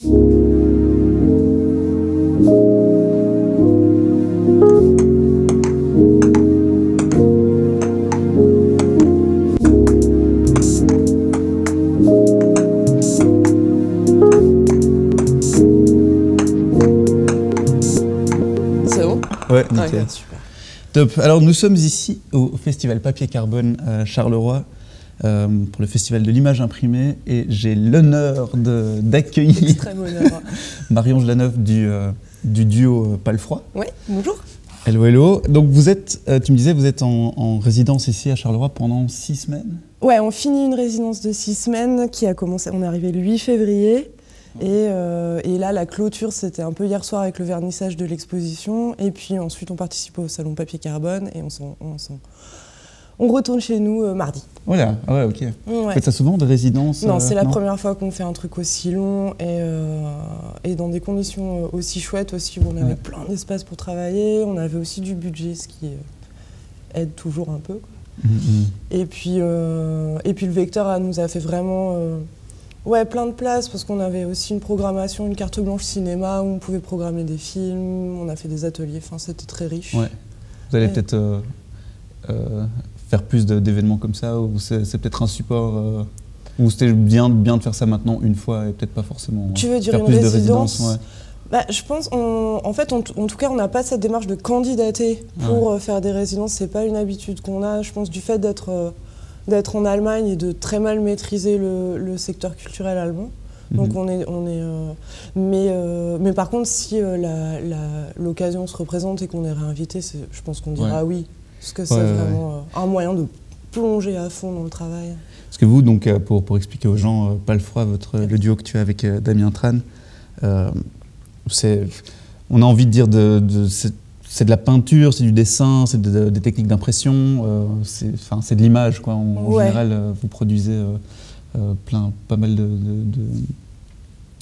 C'est bon Ouais, nickel. super. Top. Alors nous sommes ici au festival Papier Carbone à Charleroi euh, pour le festival de l'image imprimée et j'ai l'honneur d'accueillir. Marion Jlanov du, euh, du duo euh, Palfroid. Ouais, bonjour. Hello, hello. Donc vous êtes, euh, tu me disais, vous êtes en, en résidence ici à Charleroi pendant six semaines? Ouais, on finit une résidence de six semaines qui a commencé, on est arrivé le 8 février. Et, euh, et là, la clôture, c'était un peu hier soir avec le vernissage de l'exposition. Et puis ensuite, on participe au salon papier carbone et on, s'en- on, retourne chez nous euh, mardi. Voilà, ah ouais, ok. Vous faites ça souvent, de résidence Non, euh, c'est la première fois qu'on fait un truc aussi long et, euh, et dans des conditions aussi chouettes aussi où on avait Ouais. plein d'espace pour travailler, on avait aussi du budget, ce qui aide toujours un peu. quoi. Mhm, mhm. Et puis, et puis le vecteur nous a fait vraiment ouais, plein de place parce qu'on avait aussi une programmation, une carte blanche cinéma où on pouvait programmer des films, on a fait des ateliers, enfin c'était très riche. Ouais. Vous allez peut-être euh, faire plus de- d'événements comme ça ou c'est peut-être un support euh, ou c'était bien, bien de faire ça maintenant une fois et peut-être pas forcément Tu veux dire faire une plus de résidence résidences ouais. Bah, je pense, on- en fait, on- en tout cas, on n'a pas cette démarche de candidater pour euh, faire des résidences. C'est pas une habitude qu'on a. Je pense du fait d'être euh, d'être en Allemagne et de très mal maîtriser le, le secteur culturel allemand. Donc Mhm. on est, on est. euh, mais, mais par contre, si l'occasion se représente et qu'on est réinvité, je pense qu'on dira oui, parce que c'est Ouais, vraiment euh, un moyen de plonger à fond dans le travail. Parce que vous, donc, euh, pour, pour expliquer aux gens, euh, Palfroid, votre, le duo que tu as avec Damien Tran, euh, c'est, on a envie de dire de, de- c'est, c'est de la peinture, c'est du dessin, c'est de- de- des techniques d'impression, euh, c'est, de l'image. Quoi. En, en Ouais. général, vous produisez euh, plein, pas mal de,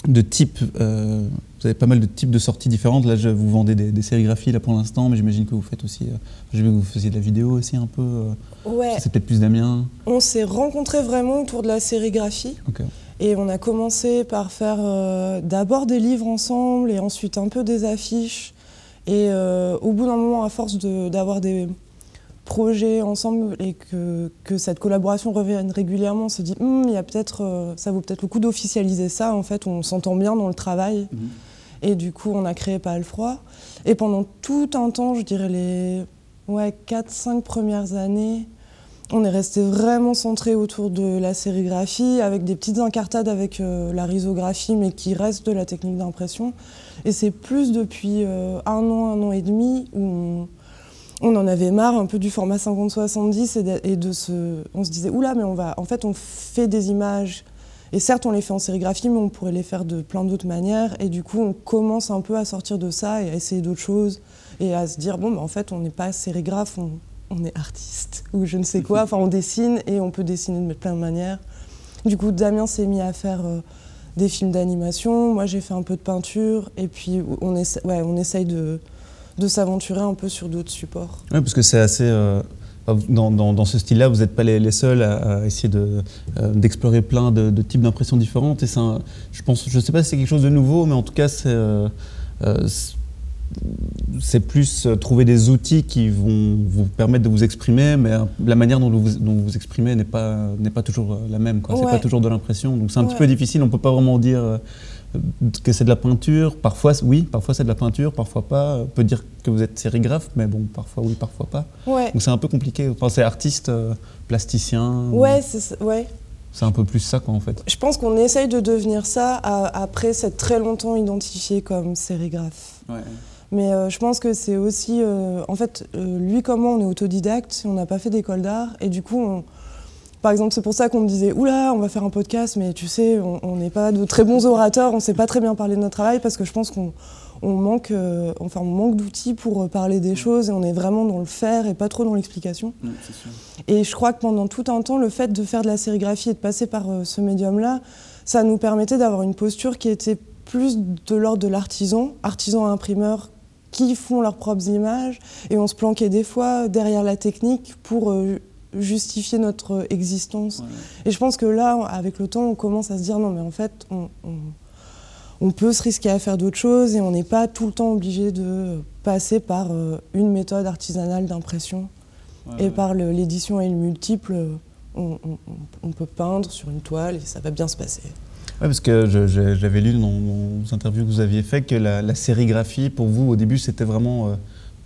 de, types. euh, vous avez pas mal de types de sorties différentes. Là, je, vous vendez des, des sérigraphies là, pour l'instant, mais j'imagine que vous faites aussi. euh, j'ai vu que vous faisiez de la vidéo aussi un peu. euh, Ouais. C'est peut-être plus Damien. On s'est rencontrés vraiment autour de la sérigraphie. Et on a commencé par faire euh, d'abord des livres ensemble et ensuite un peu des affiches. Et au bout d'un moment, à force de- d'avoir des projets ensemble et que, que cette collaboration revienne régulièrement, on se dit, Hum, il y a peut-être, euh, ça vaut peut-être le coup d'officialiser ça. En fait, on s'entend bien dans le travail. Mhm. Et du coup, on a créé Pas le froid. Et pendant tout un temps, je dirais les ouais, 4-5 premières années, on est resté vraiment centré autour de la sérigraphie, avec des petites incartades avec euh, la risographie, mais qui reste de la technique d'impression. Et c'est plus depuis euh, un an, un an et demi, où on, on en avait marre un peu du format 50-70 et, de, se, on se disait, oula, mais on va, en fait, on fait des images. Et certes, on les fait en sérigraphie, mais on pourrait les faire de plein d'autres manières. Et du coup, on commence un peu à sortir de ça et à essayer d'autres choses. Et à se dire, bon, bah, en fait, on n'est pas sérigraphe, on, on est artiste ou je ne sais quoi. Enfin, on dessine et on peut dessiner de plein de manières. Du coup, Damien s'est mis à faire euh, des films d'animation. Moi, j'ai fait un peu de peinture. Et puis, on, essa- on essaye de, de s'aventurer un peu sur d'autres supports. Oui, parce que c'est assez. euh, dans, dans- dans ce style-là, vous n'êtes pas les, les seuls à, à essayer de, euh, d'explorer plein de, de types d'impressions différentes. Et un- je pense, je sais pas si c'est quelque chose de nouveau, mais en tout cas, c'est. euh, c'est- plus trouver des outils qui vont vous permettre de vous exprimer, mais la manière dont vous dont vous, exprimez n'est pas, n'est pas toujours la même. C'est Ouais. pas toujours de l'impression. Donc c'est un petit peu difficile. On peut pas vraiment dire que c'est de la peinture. Parfois, oui, parfois c'est de la peinture, parfois pas. On peut dire que vous êtes sérigraphe, mais bon, parfois oui, parfois pas. Ouais, Donc c'est un peu compliqué. Enfin, c'est artiste, euh, plasticien. ouais, c'est ouais. C'est un peu plus ça, quoi, en fait. Je pense qu'on essaye de devenir ça à- après s'être très longtemps identifié comme sérigraphe. Mais euh, je pense que c'est aussi. euh, en fait, lui comme moi, on est autodidacte, on n'a pas fait d'école d'art. Et du coup, on- par exemple, c'est pour ça qu'on me disait Oula, on va faire un podcast, mais tu sais, on n'est pas de très bons orateurs, on ne sait pas très bien parler de notre travail, parce que je pense qu'on on manque, euh, enfin, on manque d'outils pour euh, parler des choses et on est vraiment dans le faire et pas trop dans l'explication. Et je crois que pendant tout un temps, le fait de faire de la sérigraphie et de passer par euh, ce médium-là, ça nous permettait d'avoir une posture qui était plus de l'ordre de l'artisan, artisan imprimeur qui font leurs propres images, et on se planquait des fois derrière la technique pour euh, justifier notre existence. Et je pense que là, avec le temps, on commence à se dire non, mais en fait, on, on- on peut se risquer à faire d'autres choses et on n'est pas tout le temps obligé de passer par euh, une méthode artisanale d'impression. et par l'édition et le multiple, on, peut peindre sur une toile et ça va bien se passer. Oui, parce que j'avais lu dans vos interviews que vous aviez fait que la, sérigraphie, pour vous, au début, c'était vraiment euh,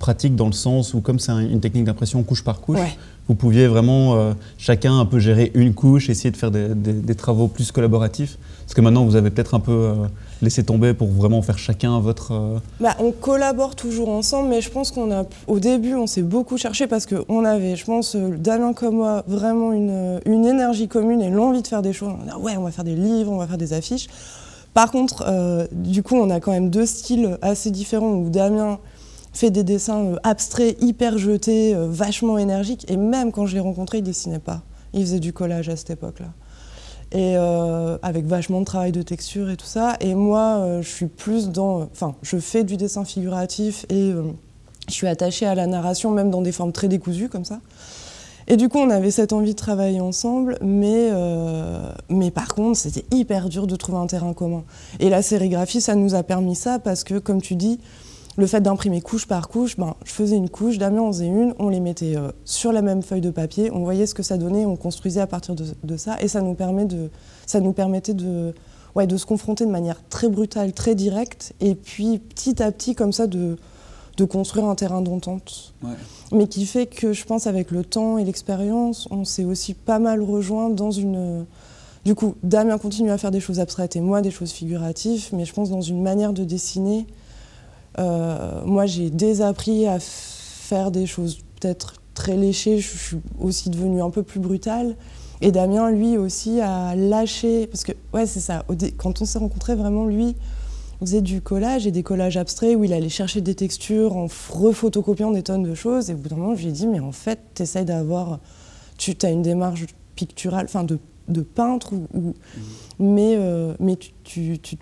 pratique dans le sens où, comme c'est une technique d'impression couche par couche, vous pouviez vraiment euh, chacun un peu gérer une couche, essayer de faire des, travaux plus collaboratifs. Parce que maintenant, vous avez peut-être un peu euh, laissé tomber pour vraiment faire chacun votre. Euh, bah, on collabore toujours ensemble, mais je pense qu'on a, au début, on s'est beaucoup cherché parce qu'on avait, je pense, Damien comme moi, vraiment une, une énergie commune et l'envie de faire des choses. On a ouais, on va faire des livres, on va faire des affiches. Par contre, du coup, on a quand même deux styles assez différents où Damien fait des dessins euh, abstraits, hyper jetés, euh, vachement énergiques. Et même quand je l'ai rencontré, il dessinait pas. Il faisait du collage à cette époque-là. Et euh, avec vachement de travail de texture et tout ça. Et moi, je suis plus dans. Enfin, je fais du dessin figuratif et je suis attachée à la narration, même dans des formes très décousues comme ça. Et du coup, on avait cette envie de travailler ensemble, mais, mais par contre, c'était hyper dur de trouver un terrain commun. Et la sérigraphie, ça nous a permis ça parce que, comme tu dis, le fait d'imprimer couche par couche, ben, je faisais une couche, Damien en faisait une, on les mettait euh, sur la même feuille de papier, on voyait ce que ça donnait, on construisait à partir de, ça, et ça nous, permet de, ça nous permettait de, ouais, de se confronter de manière très brutale, très directe, et puis petit à petit, comme ça, de, de construire un terrain d'entente. Mais qui fait que, je pense, avec le temps et l'expérience, on s'est aussi pas mal rejoint dans une... Du coup, Damien continue à faire des choses abstraites et moi des choses figuratives, mais je pense dans une manière de dessiner moi, j'ai désappris à faire des choses peut-être très léchées. Je suis aussi devenue un peu plus brutale. Et Damien, lui aussi, a lâché. Parce que, ouais, c'est ça. Quand on s'est rencontrés, vraiment, lui, on faisait du collage et des collages abstraits où il allait chercher des textures en refotocopiant des tonnes de choses. Et au bout d'un moment, je lui ai dit, mais en fait, tu essayes d'avoir. Tu as une démarche picturale, enfin, de, de, peintre, ou, mmh. mais, euh, mais tu, tu, tu,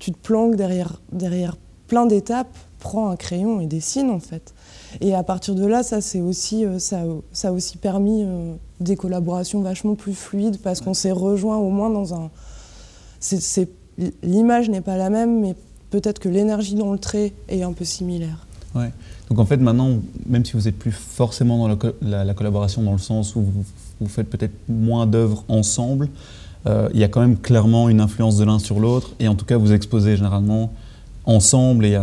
tu, te planques derrière, derrière plein d'étapes, prend un crayon et dessine en fait. Et à partir de là, ça aussi euh, ça, ça, a aussi permis euh, des collaborations vachement plus fluides parce qu'on s'est rejoint au moins dans un. L'image n'est pas la même, mais peut-être que l'énergie dans le trait est un peu similaire. Ouais. Donc en fait maintenant, même si vous n'êtes plus forcément dans la, collaboration dans le sens où vous, faites peut-être moins d'œuvres ensemble, euh, il y a quand même clairement une influence de l'un sur l'autre et en tout cas vous exposez généralement ensemble et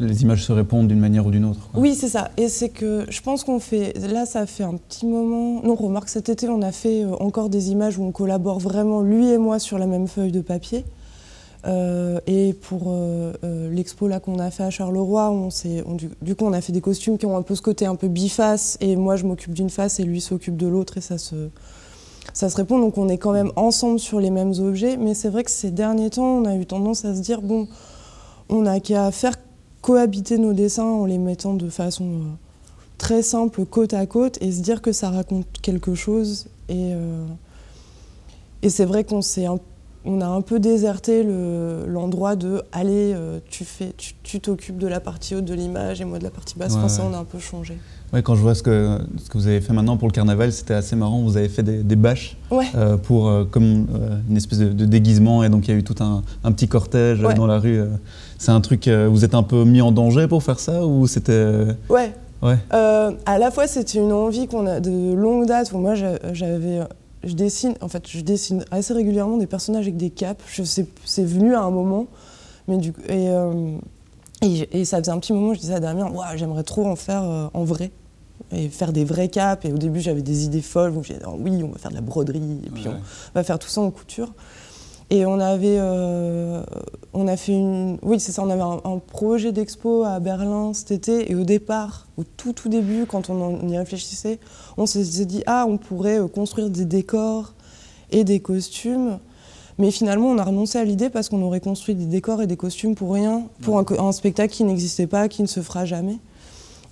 les images se répondent d'une manière ou d'une autre. Oui, c'est ça. Et c'est que je pense qu'on fait. Là, ça fait un petit moment. Non, remarque, cet été, on a fait euh, encore des images où on collabore vraiment, lui et moi, sur la même feuille de papier. Euh, et pour euh, l'expo là qu'on a fait à Charleroi, on on, du, du, coup on a fait des costumes qui ont un peu ce côté un peu biface et moi je m'occupe d'une face et lui s'occupe de l'autre et ça se, ça se répond. Donc on est quand même ensemble sur les mêmes objets. Mais c'est vrai que ces derniers temps, on a eu tendance à se dire bon, on n'a qu'à faire cohabiter nos dessins en les mettant de façon euh, très simple côte à côte et se dire que ça raconte quelque chose. Et, euh, et c'est vrai qu'on on a un peu déserté l'endroit de allez, euh, tu fais, tu t'occupes de la partie haute de l'image et moi de la partie basse. ça, on a un peu changé. Ouais, quand je vois ce que, ce que vous avez fait maintenant pour le carnaval, c'était assez marrant. Vous avez fait des, bâches pour comme une espèce de, déguisement et donc il y a eu tout un, petit cortège dans la rue. C'est un truc, euh, vous êtes un peu mis en danger pour faire ça ou c'était euh, Ouais. Ouais. Euh, à la fois, c'était une envie qu'on a de longue date. moi, j'avais, je dessine, en fait, je dessine assez régulièrement des personnages avec des capes. C'est venu à un moment, mais du et, et, ça faisait un petit moment, je disais à Damien, j'aimerais trop en faire en vrai et faire des vrais capes. Et au début, j'avais des idées folles. Où j'ai dit, oui, on va faire de la broderie, et puis on va faire tout ça en couture. Et on avait, euh, on a fait une, oui c'est ça, on avait un, projet d'expo à Berlin cet été. Et au départ, au tout tout début, quand on, y réfléchissait, on s'est dit ah on pourrait euh, construire des décors et des costumes. Mais finalement, on a renoncé à l'idée parce qu'on aurait construit des décors et des costumes pour rien, pour un, spectacle qui n'existait pas, qui ne se fera jamais.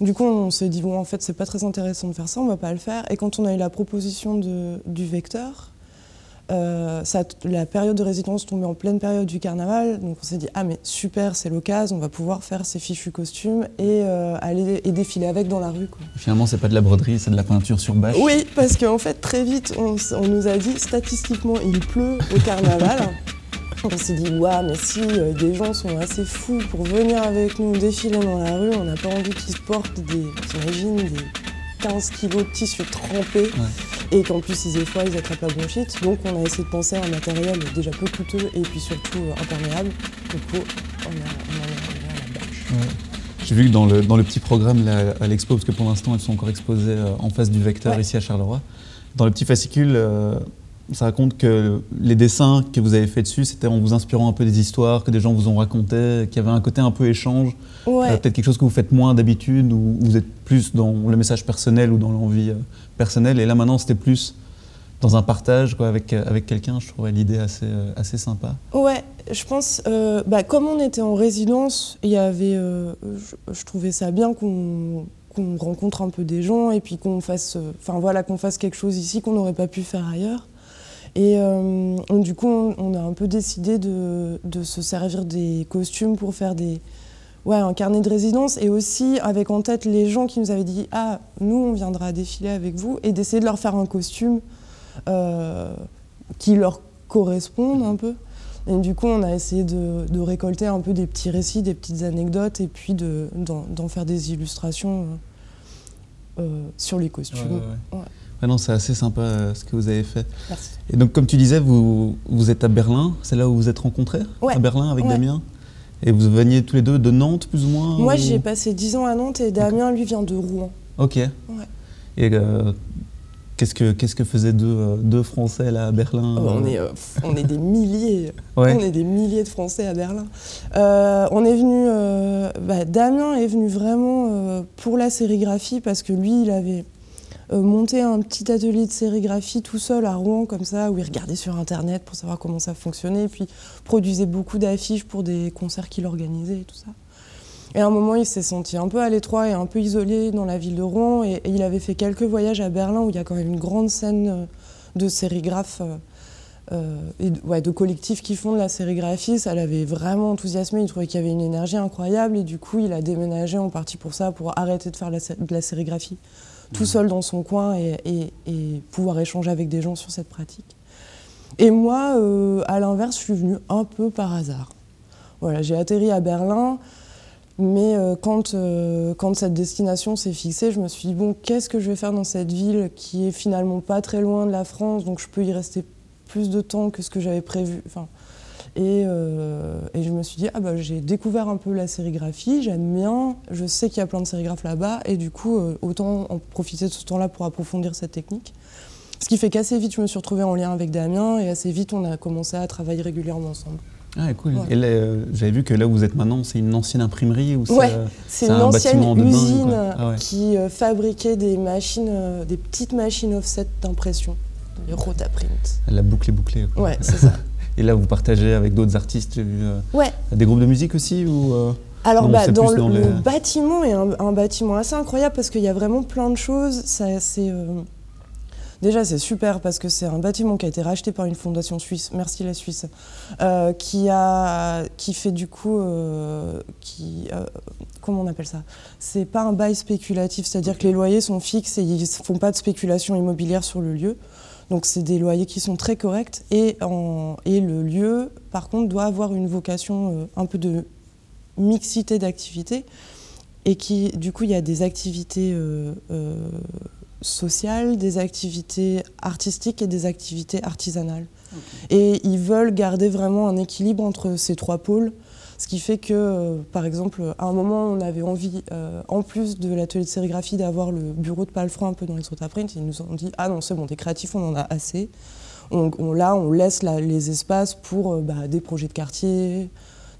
Du coup, on s'est dit bon en fait c'est pas très intéressant de faire ça, on va pas le faire. Et quand on a eu la proposition de, du vecteur euh, la période de résidence tombait en pleine période du carnaval, donc on s'est dit ah mais super, c'est l'occasion, on va pouvoir faire ces fichus costumes et euh, aller et défiler avec dans la rue. Quoi. Finalement, c'est pas de la broderie, c'est de la peinture sur bâche. Oui, parce qu'en fait très vite, on, nous a dit statistiquement il pleut au carnaval. On s'est dit, ouais, mais si des gens sont assez fous pour venir avec nous défiler dans la rue, on n'a pas envie qu'ils se portent des, des 15 kilos de tissu trempé et qu'en plus ils aient froid, ils attrapent la bronchite. Donc on a essayé de penser à un matériel déjà peu coûteux et puis surtout imperméable. Du coup, on a, on a, la bâche. J'ai vu que dans le, dans le petit programme à l'expo, parce que pour l'instant elles sont encore exposées en face du vecteur ici à Charleroi, dans le petit fascicule, ça raconte que les dessins que vous avez faits dessus, c'était en vous inspirant un peu des histoires que des gens vous ont racontées, qu'il y avait un côté un peu échange. Euh, peut-être quelque chose que vous faites moins d'habitude, ou vous êtes plus dans le message personnel ou dans l'envie euh, personnelle. Et là, maintenant, c'était plus dans un partage quoi, avec, euh, avec quelqu'un. Je trouvais l'idée assez, assez sympa. Ouais, je pense, bah, comme on était en résidence, il y avait, je, trouvais ça bien qu'on rencontre un peu des gens et puis qu'on fasse, enfin voilà, qu'on fasse quelque chose ici qu'on n'aurait pas pu faire ailleurs. Et euh, du coup, on, a un peu décidé de, se servir des costumes pour faire des, ouais, un carnet de résidence et aussi avec en tête les gens qui nous avaient dit Ah, nous, on viendra défiler avec vous et d'essayer de leur faire un costume euh, qui leur corresponde un peu. Et du coup, on a essayé de, récolter un peu des petits récits, des petites anecdotes et puis d'en faire des illustrations euh, sur les costumes. Ah non, c'est assez sympa euh, ce que vous avez fait. Merci. Et donc, comme tu disais, vous, vous êtes à Berlin, c'est là où vous êtes rencontrés À Berlin avec Damien Et vous veniez tous les deux de Nantes, plus ou moins Moi, j'ai passé 10 ans à Nantes et Damien, lui, vient de Rouen. Ok. Ouais. Et euh, qu'est-ce, que, qu'est-ce que faisaient deux, euh, deux Français là à Berlin oh, on, est, on est des milliers. On est des milliers de Français à Berlin. on est venu. Bah, Damien est venu vraiment pour la sérigraphie parce que lui, il avait monter un petit atelier de sérigraphie tout seul à Rouen, comme ça, où il regardait sur Internet pour savoir comment ça fonctionnait, et puis produisait beaucoup d'affiches pour des concerts qu'il organisait et tout ça. Et à un moment, il s'est senti un peu à l'étroit et un peu isolé dans la ville de Rouen, et, il avait fait quelques voyages à Berlin, où il y a quand même une grande scène euh, de sérigraphes. Euh, et ouais, de collectifs qui font de la sérigraphie, ça l'avait vraiment enthousiasmé, il trouvait qu'il y avait une énergie incroyable et du coup il a déménagé en partie pour ça, pour arrêter de faire de la sérigraphie tout seul dans son coin et, pouvoir échanger avec des gens sur cette pratique. Et moi, euh, à l'inverse, je suis venue un peu par hasard. Voilà, j'ai atterri à Berlin, mais euh, quand, euh, quand cette destination s'est fixée, je me suis dit, bon, qu'est-ce que je vais faire dans cette ville qui est finalement pas très loin de la France, donc je peux y rester plus de temps que ce que j'avais prévu. Enfin, euh, et, je me suis dit, ah bah, j'ai découvert un peu la sérigraphie, j'aime bien, je sais qu'il y a plein de sérigraphes là-bas, et du coup, euh, autant en profiter de ce temps-là pour approfondir cette technique. Ce qui fait qu'assez vite, je me suis retrouvée en lien avec Damien, et assez vite, on a commencé à travailler régulièrement ensemble. Ah, cool. Et euh, j'avais vu que là où vous êtes maintenant, c'est une ancienne imprimerie ou c'est une ancienne usine ah qui fabriquait des machines, des petites machines offset d'impression, les Rotaprint. La boucle est bouclée. Ouais, c'est ça. Et là, vous partagez avec d'autres artistes, j'ai vu. Euh, ouais. Des groupes de musique aussi ou, euh, Alors, bah, dans, le, bâtiment est un, bâtiment assez incroyable parce qu'il y a vraiment plein de choses. Euh, déjà, c'est super parce que c'est un bâtiment qui a été racheté par une fondation suisse, merci la Suisse, qui, a, qui fait du coup. qui, comment on appelle ça? C'est pas un bail spéculatif, c'est-à-dire que les loyers sont fixes et ils ne font pas de spéculation immobilière sur le lieu. Donc c'est des loyers qui sont très corrects et, et le lieu, par contre, doit avoir une vocation euh, un peu de mixité d'activités et qui, du coup, il y a des activités euh, euh, sociales, des activités artistiques et des activités artisanales. Et ils veulent garder vraiment un équilibre entre ces trois pôles ce qui fait que, euh, par exemple, à un moment, on avait envie, euh, en plus de l'atelier de sérigraphie, d'avoir le bureau de Palfroy un peu dans les Print. Ils nous ont dit Ah non, c'est bon, des créatifs, on en a assez. On, là, on laisse les espaces pour euh, bah, des projets de quartier,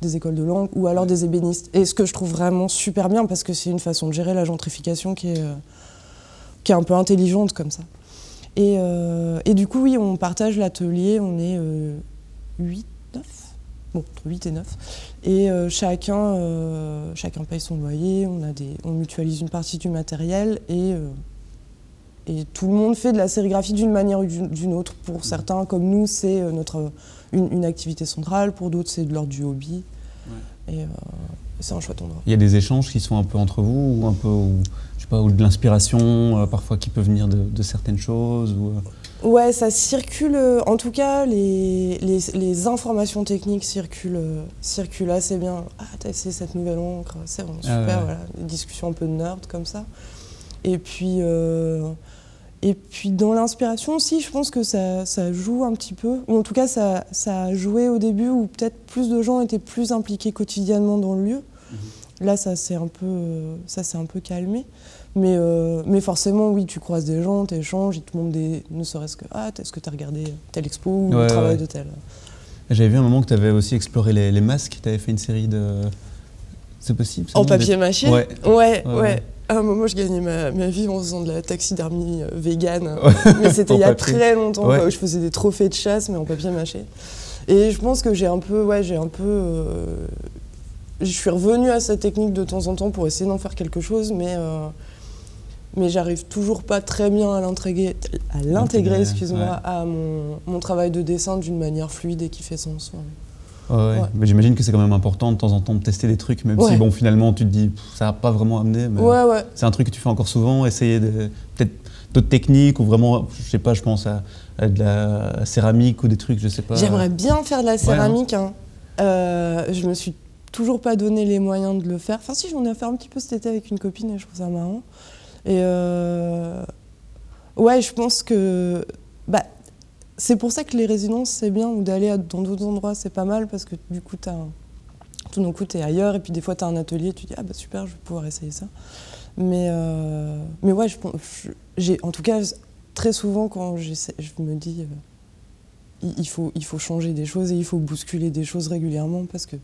des écoles de langue ou alors des ébénistes. Et ce que je trouve vraiment super bien, parce que c'est une façon de gérer la gentrification qui est, qui est un peu intelligente comme ça. Et, et du coup, oui, on partage l'atelier, on est 8, 9 bon, entre 8 et 9. Et euh, chacun, euh, chacun paye son loyer, on, a des, on mutualise une partie du matériel et, euh, et tout le monde fait de la sérigraphie d'une manière ou d'une autre. Pour certains, comme nous, c'est notre, une, activité centrale, pour d'autres, c'est de l'ordre du hobby. Et c'est un chouette endroit. Il y a des échanges qui sont un peu entre vous ou un peu, je sais pas, ou de l'inspiration parfois qui peut venir de, certaines choses ou, Ouais, ça circule. En tout cas, les, les, informations techniques circulent, circulent assez bien. Ah, t'as essayé cette nouvelle encre, c'est vraiment ah super. Voilà, des discussions un peu de nerd comme ça. Et puis, euh, et puis dans l'inspiration aussi, je pense que ça, ça, joue un petit peu. Ou en tout cas, ça, ça a joué au début où peut-être plus de gens étaient plus impliqués quotidiennement dans le lieu. Mhm. Là, ça s'est un, peu, ça un peu calmé. Mais, euh, mais forcément, oui, tu croises des gens, tu échanges, ils te montrent des. ne serait-ce que Ah, est-ce que tu as regardé telle expo ou le travail de tel J'avais vu un moment que tu avais aussi exploré les, les masques, tu avais fait une série de. C'est possible En papier mâché Ouais. Ouais, ouais. À un moment, je gagnais ma, ma, vie en faisant de la taxidermie euh, vegan. mais c'était il y a très longtemps, où je faisais des trophées de chasse, mais en papier mâché. Et je pense que j'ai un peu. Ouais, j'ai un peu. Euh, je suis revenue à cette technique de temps en temps pour essayer d'en faire quelque chose, mais mais j'arrive toujours pas très bien à l'intégrer, à l'intégrer, excuse-moi, à mon, travail de dessin d'une manière fluide et qui fait sens. Ouais. Mais j'imagine que c'est quand même important de temps en temps de tester des trucs, même si bon finalement tu te dis ça n'a pas vraiment amené. Mais c'est un truc que tu fais encore souvent, essayer peut-être d'autres techniques ou vraiment, je sais pas, je pense à, de la céramique ou des trucs, je sais pas. J'aimerais bien faire de la céramique. Hein. Euh, je me suis toujours pas donné les moyens de le faire. Enfin si, j'en ai fait un petit peu cet été avec une copine et je trouve ça marrant. Et euh, ouais, je pense que bah, c'est pour ça que les résidences, c'est bien, ou d'aller dans d'autres endroits, c'est pas mal, parce que du coup, as tout d'un coup, tu es ailleurs, et puis des fois, tu as un atelier, tu dis, ah bah super, je vais pouvoir essayer ça. Mais, euh, mais ouais, j'ai, en tout cas, très souvent, quand je me dis, euh, il, faut, il faut changer des choses et il faut bousculer des choses régulièrement, parce que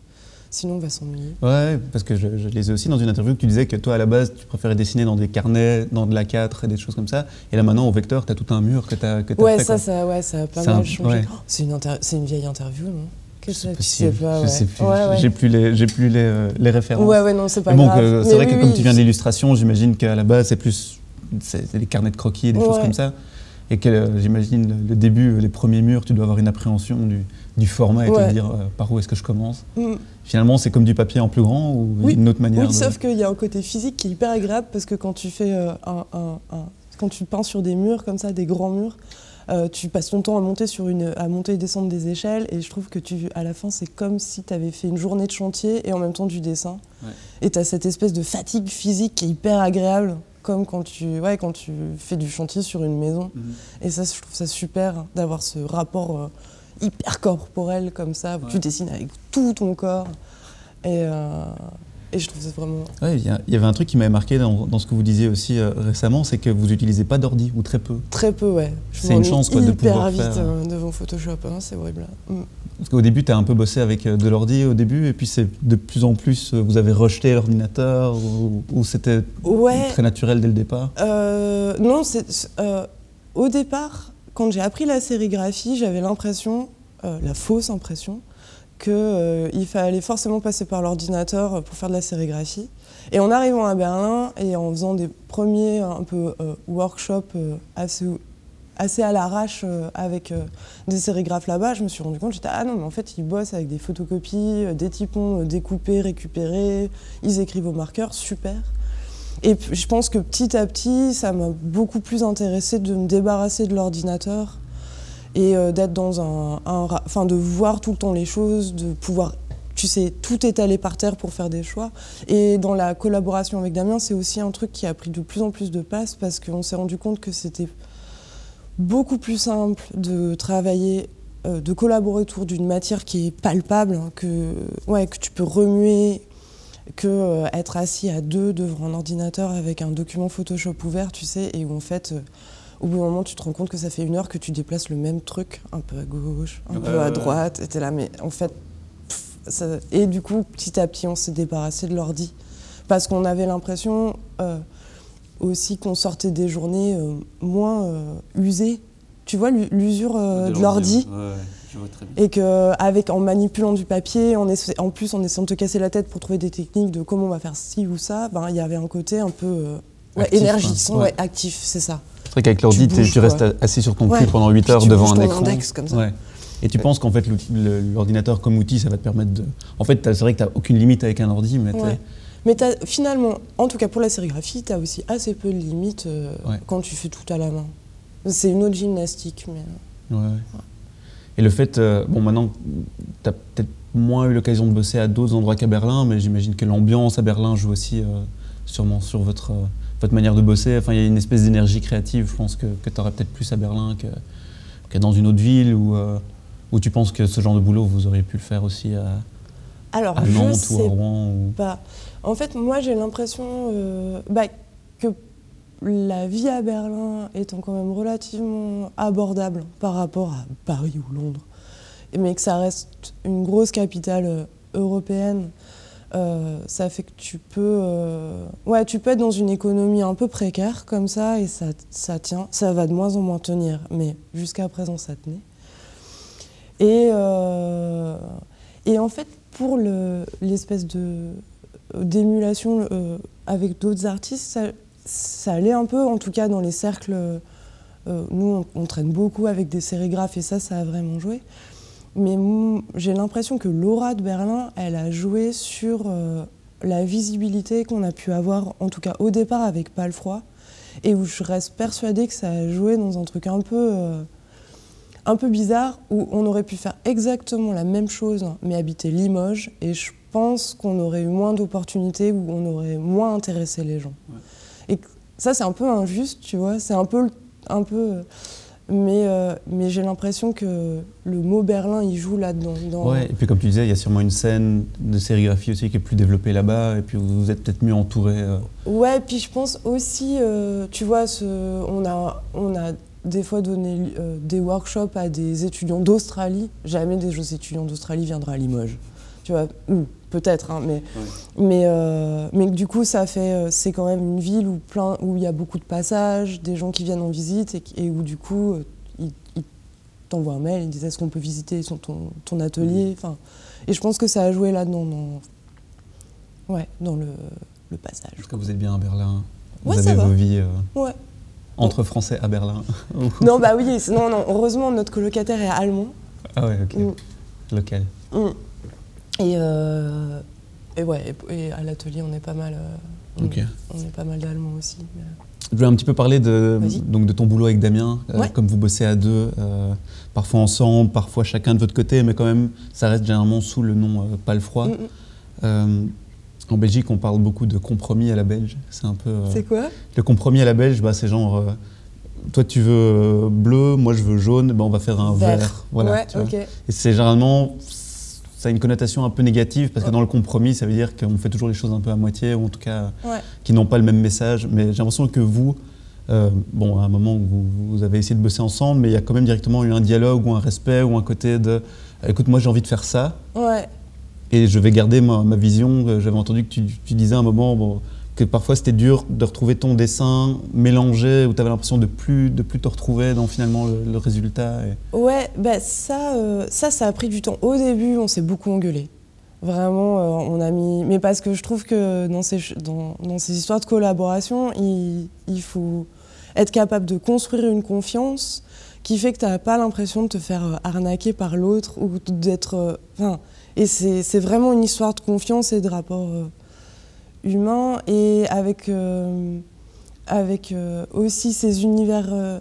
sinon on va s'ennuyer. Ouais, parce que je, je lisais aussi dans une interview que tu disais que toi à la base tu préférais dessiner dans des carnets, dans de la 4 et des choses comme ça. Et là maintenant au vecteur, tu as tout un mur que tu as, que ouais, fait. Ça, ça, ouais, ça a pas mal changé. Oh, c'est une, une, vieille interview, non? Je sais pas, je sais plus. J'ai plus les, j'ai plus les, euh, les, références. Ouais, ouais, non, c'est pas bon, grave. c'est vrai que comme tu viens de l'illustration, j'imagine qu'à la base c'est plus c'est des carnets de croquis et des choses comme ça. Et que euh, j'imagine le début, les premiers murs, tu dois avoir une appréhension du, du format et te dire euh, par où est-ce que je commence. Mm. Finalement, c'est comme du papier en plus grand ou une autre manière Oui, sauf qu'il y a un côté physique qui est hyper agréable parce que quand tu fais euh, un, quand tu peins sur des murs comme ça, des grands murs, euh, tu passes ton temps à monter sur une, à monter et descendre des échelles et je trouve que tu, à la fin, c'est comme si tu avais fait une journée de chantier et en même temps du dessin. Et tu as cette espèce de fatigue physique qui est hyper agréable comme quand tu, ouais, quand tu fais du chantier sur une maison. Mhm. Et ça, je trouve ça super d'avoir ce rapport hyper corporel comme ça, où tu dessines avec tout ton corps. Et, euh, et je trouve ça vraiment. Il y, avait un truc qui m'avait marqué dans, dans, ce que vous disiez aussi euh, récemment, c'est que vous n'utilisez pas d'ordi ou très peu. Très peu, ouais. C'est une chance quoi, de pouvoir vite faire... Euh, devant Photoshop, hein, c'est horrible. Mm. Parce qu'au début, tu as un peu bossé avec de l'ordi au début, et puis c'est de plus en plus, vous avez rejeté l'ordinateur, ou, c'était très naturel dès le départ? Non, c'est au départ, quand j'ai appris la sérigraphie, j'avais l'impression, euh, la fausse impression, qu'il euh, fallait forcément passer par l'ordinateur pour faire de la sérigraphie. Et en arrivant à Berlin et en faisant des premiers euh, workshops assez, assez à l'arrache avec des sérigraphes là-bas, je me suis rendu compte, j'étais ah non mais en fait ils bossent avec des photocopies, des typons découpés, récupérés, ils écrivent au marqueur, super. Et je pense que petit à petit, ça m'a beaucoup plus intéressé de me débarrasser de l'ordinateur et euh, d'être dans un, Enfin, de voir tout le temps les choses, de pouvoir. Tu sais, tout étaler par terre pour faire des choix. Et dans la collaboration avec Damien, c'est aussi un truc qui a pris de plus en plus de place parce qu'on s'est rendu compte que c'était beaucoup plus simple de travailler euh, de collaborer autour d'une matière qui est palpable, hein, que, que tu peux remuer, que euh, être assis à deux devant un ordinateur avec un document Photoshop ouvert, tu sais, et où en fait, euh, au bout d'un moment, tu te rends compte que ça fait une heure que tu déplaces le même truc, un peu à gauche, un peu à droite, et t'es là, mais en fait, et du coup, petit à petit, on s'est débarrassé de l'ordi, parce qu'on avait l'impression euh, aussi qu'on sortait des journées moins usées. Tu vois l'usure de l'ordi et qu'avec en manipulant du papier, en, en, plus en essayant de te casser la tête pour trouver des techniques de comment on va faire ci ou ça, ben, il y avait un côté un peu euh, ouais, énergisant, ouais. actif, c'est ça. C'est vrai qu'avec l'ordi, tu, restes assis sur ton cul pendant 8 heures devant un écran. Index, comme ça. Et tu penses qu'en fait, l'ordinateur comme outil, ça va te permettre de. En fait, c'est vrai que tu n'as aucune limite avec un ordi, mais. Mais finalement, en tout cas pour la sérigraphie, tu as aussi assez peu de limites euh, quand tu fais tout à la main. C'est une autre gymnastique. Mais... Ouais, Et le fait, euh, bon maintenant, tu as peut-être moins eu l'occasion de bosser à d'autres endroits qu'à Berlin, mais j'imagine que l'ambiance à Berlin joue aussi euh, sûrement sur votre, votre manière de bosser. Enfin, il y a une espèce d'énergie créative, je pense, que, que tu aurais peut-être plus à Berlin que, que, dans une autre ville où, où tu penses que ce genre de boulot, vous auriez pu le faire aussi à, Alors, Nantes ou à Rouen ou... En fait, moi, j'ai l'impression euh, bah, la vie à Berlin étant quand même relativement abordable par rapport à Paris ou Londres, mais que ça reste une grosse capitale euh, européenne, euh, ça fait que tu peux, ouais, tu peux être dans une économie un peu précaire comme ça et ça, tient. Ça va de moins en moins tenir, mais jusqu'à présent, ça tenait. Et, et en fait, pour l'espèce de d'émulation euh, avec d'autres artistes, allait un peu, en tout cas dans les cercles. Euh, nous, on, traîne beaucoup avec des sérigraphes et ça, ça a vraiment joué. Mais j'ai l'impression que l'aura de Berlin, elle a joué sur euh, la visibilité qu'on a pu avoir, en tout cas au départ avec Palfroy, et où je reste persuadée que ça a joué dans un truc un peu, un peu bizarre, où on aurait pu faire exactement la même chose, mais habiter Limoges, et je pense qu'on aurait eu moins d'opportunités ou on aurait moins intéressé les gens. Ça, c'est un peu injuste, tu vois. C'est un peu. Un peu mais, euh, mais j'ai l'impression que le mot Berlin, il joue là-dedans. Ouais, et puis comme tu disais, il y a sûrement une scène de sérigraphie aussi qui est plus développée là-bas, et puis vous êtes peut-être mieux entouré. Euh. Ouais, puis je pense aussi, euh, tu vois, ce, on, a, on a des fois donné des workshops à des étudiants d'Australie. Jamais des étudiants d'Australie viendraient à Limoges. Tu vois, peut-être, hein, mais, mais, euh, mais du coup, ça fait, euh, c'est quand même une ville où plein, où il y a beaucoup de passages, des gens qui viennent en visite et, et où du coup, euh, ils, t'envoient un mail, ils disent est-ce qu'on peut visiter ton, ton atelier, enfin, et je pense que ça a joué là-dedans, dans, ouais, dans le, le passage. Est-ce que vous êtes bien à Berlin? Vous avez vos vies ouais. entre Français à Berlin Non, bah oui, non, non, heureusement, notre colocataire est allemand. Ah ouais, ok. Mm. Local. Mm. Et, euh, et ouais, et, à l'atelier, on est pas mal. Euh, on, est pas mal d'Allemands aussi. Je voulais un petit peu parler de, donc de ton boulot avec Damien, euh, comme vous bossez à deux, parfois ensemble, parfois chacun de votre côté, mais quand même, ça reste généralement sous le nom Palfroy. Mm, mm. en Belgique, on parle beaucoup de compromis à la belge. C'est un peu. c'est quoi? Le compromis à la belge, bah, c'est genre. toi, tu veux bleu, moi, je veux jaune, bah, on va faire un vert. Voilà, ouais, Et c'est généralement ça a une connotation un peu négative parce que dans le compromis, ça veut dire qu'on fait toujours les choses un peu à moitié ou en tout cas qui n'ont pas le même message. Mais j'ai l'impression que vous, euh, bon, à un moment où vous, avez essayé de bosser ensemble, mais il y a quand même directement eu un dialogue ou un respect ou un côté de écoute, moi j'ai envie de faire ça. Et je vais garder ma, ma vision. J'avais entendu que tu, tu, disais à un moment, bon, que parfois c'était dur de retrouver ton dessin mélangé, où tu avais l'impression de plus, de plus te retrouver dans finalement le, résultat et... Ouais, bah ça, euh, ça, ça a pris du temps. Au début, on s'est beaucoup engueulé. Vraiment, euh, on a mis. Mais parce que je trouve que dans ces, dans, ces histoires de collaboration, il, faut être capable de construire une confiance qui fait que tu n'as pas l'impression de te faire euh, arnaquer par l'autre ou d'être. Enfin, et c'est vraiment une histoire de confiance et de rapport humain et avec, euh, avec euh, aussi ces univers. Euh,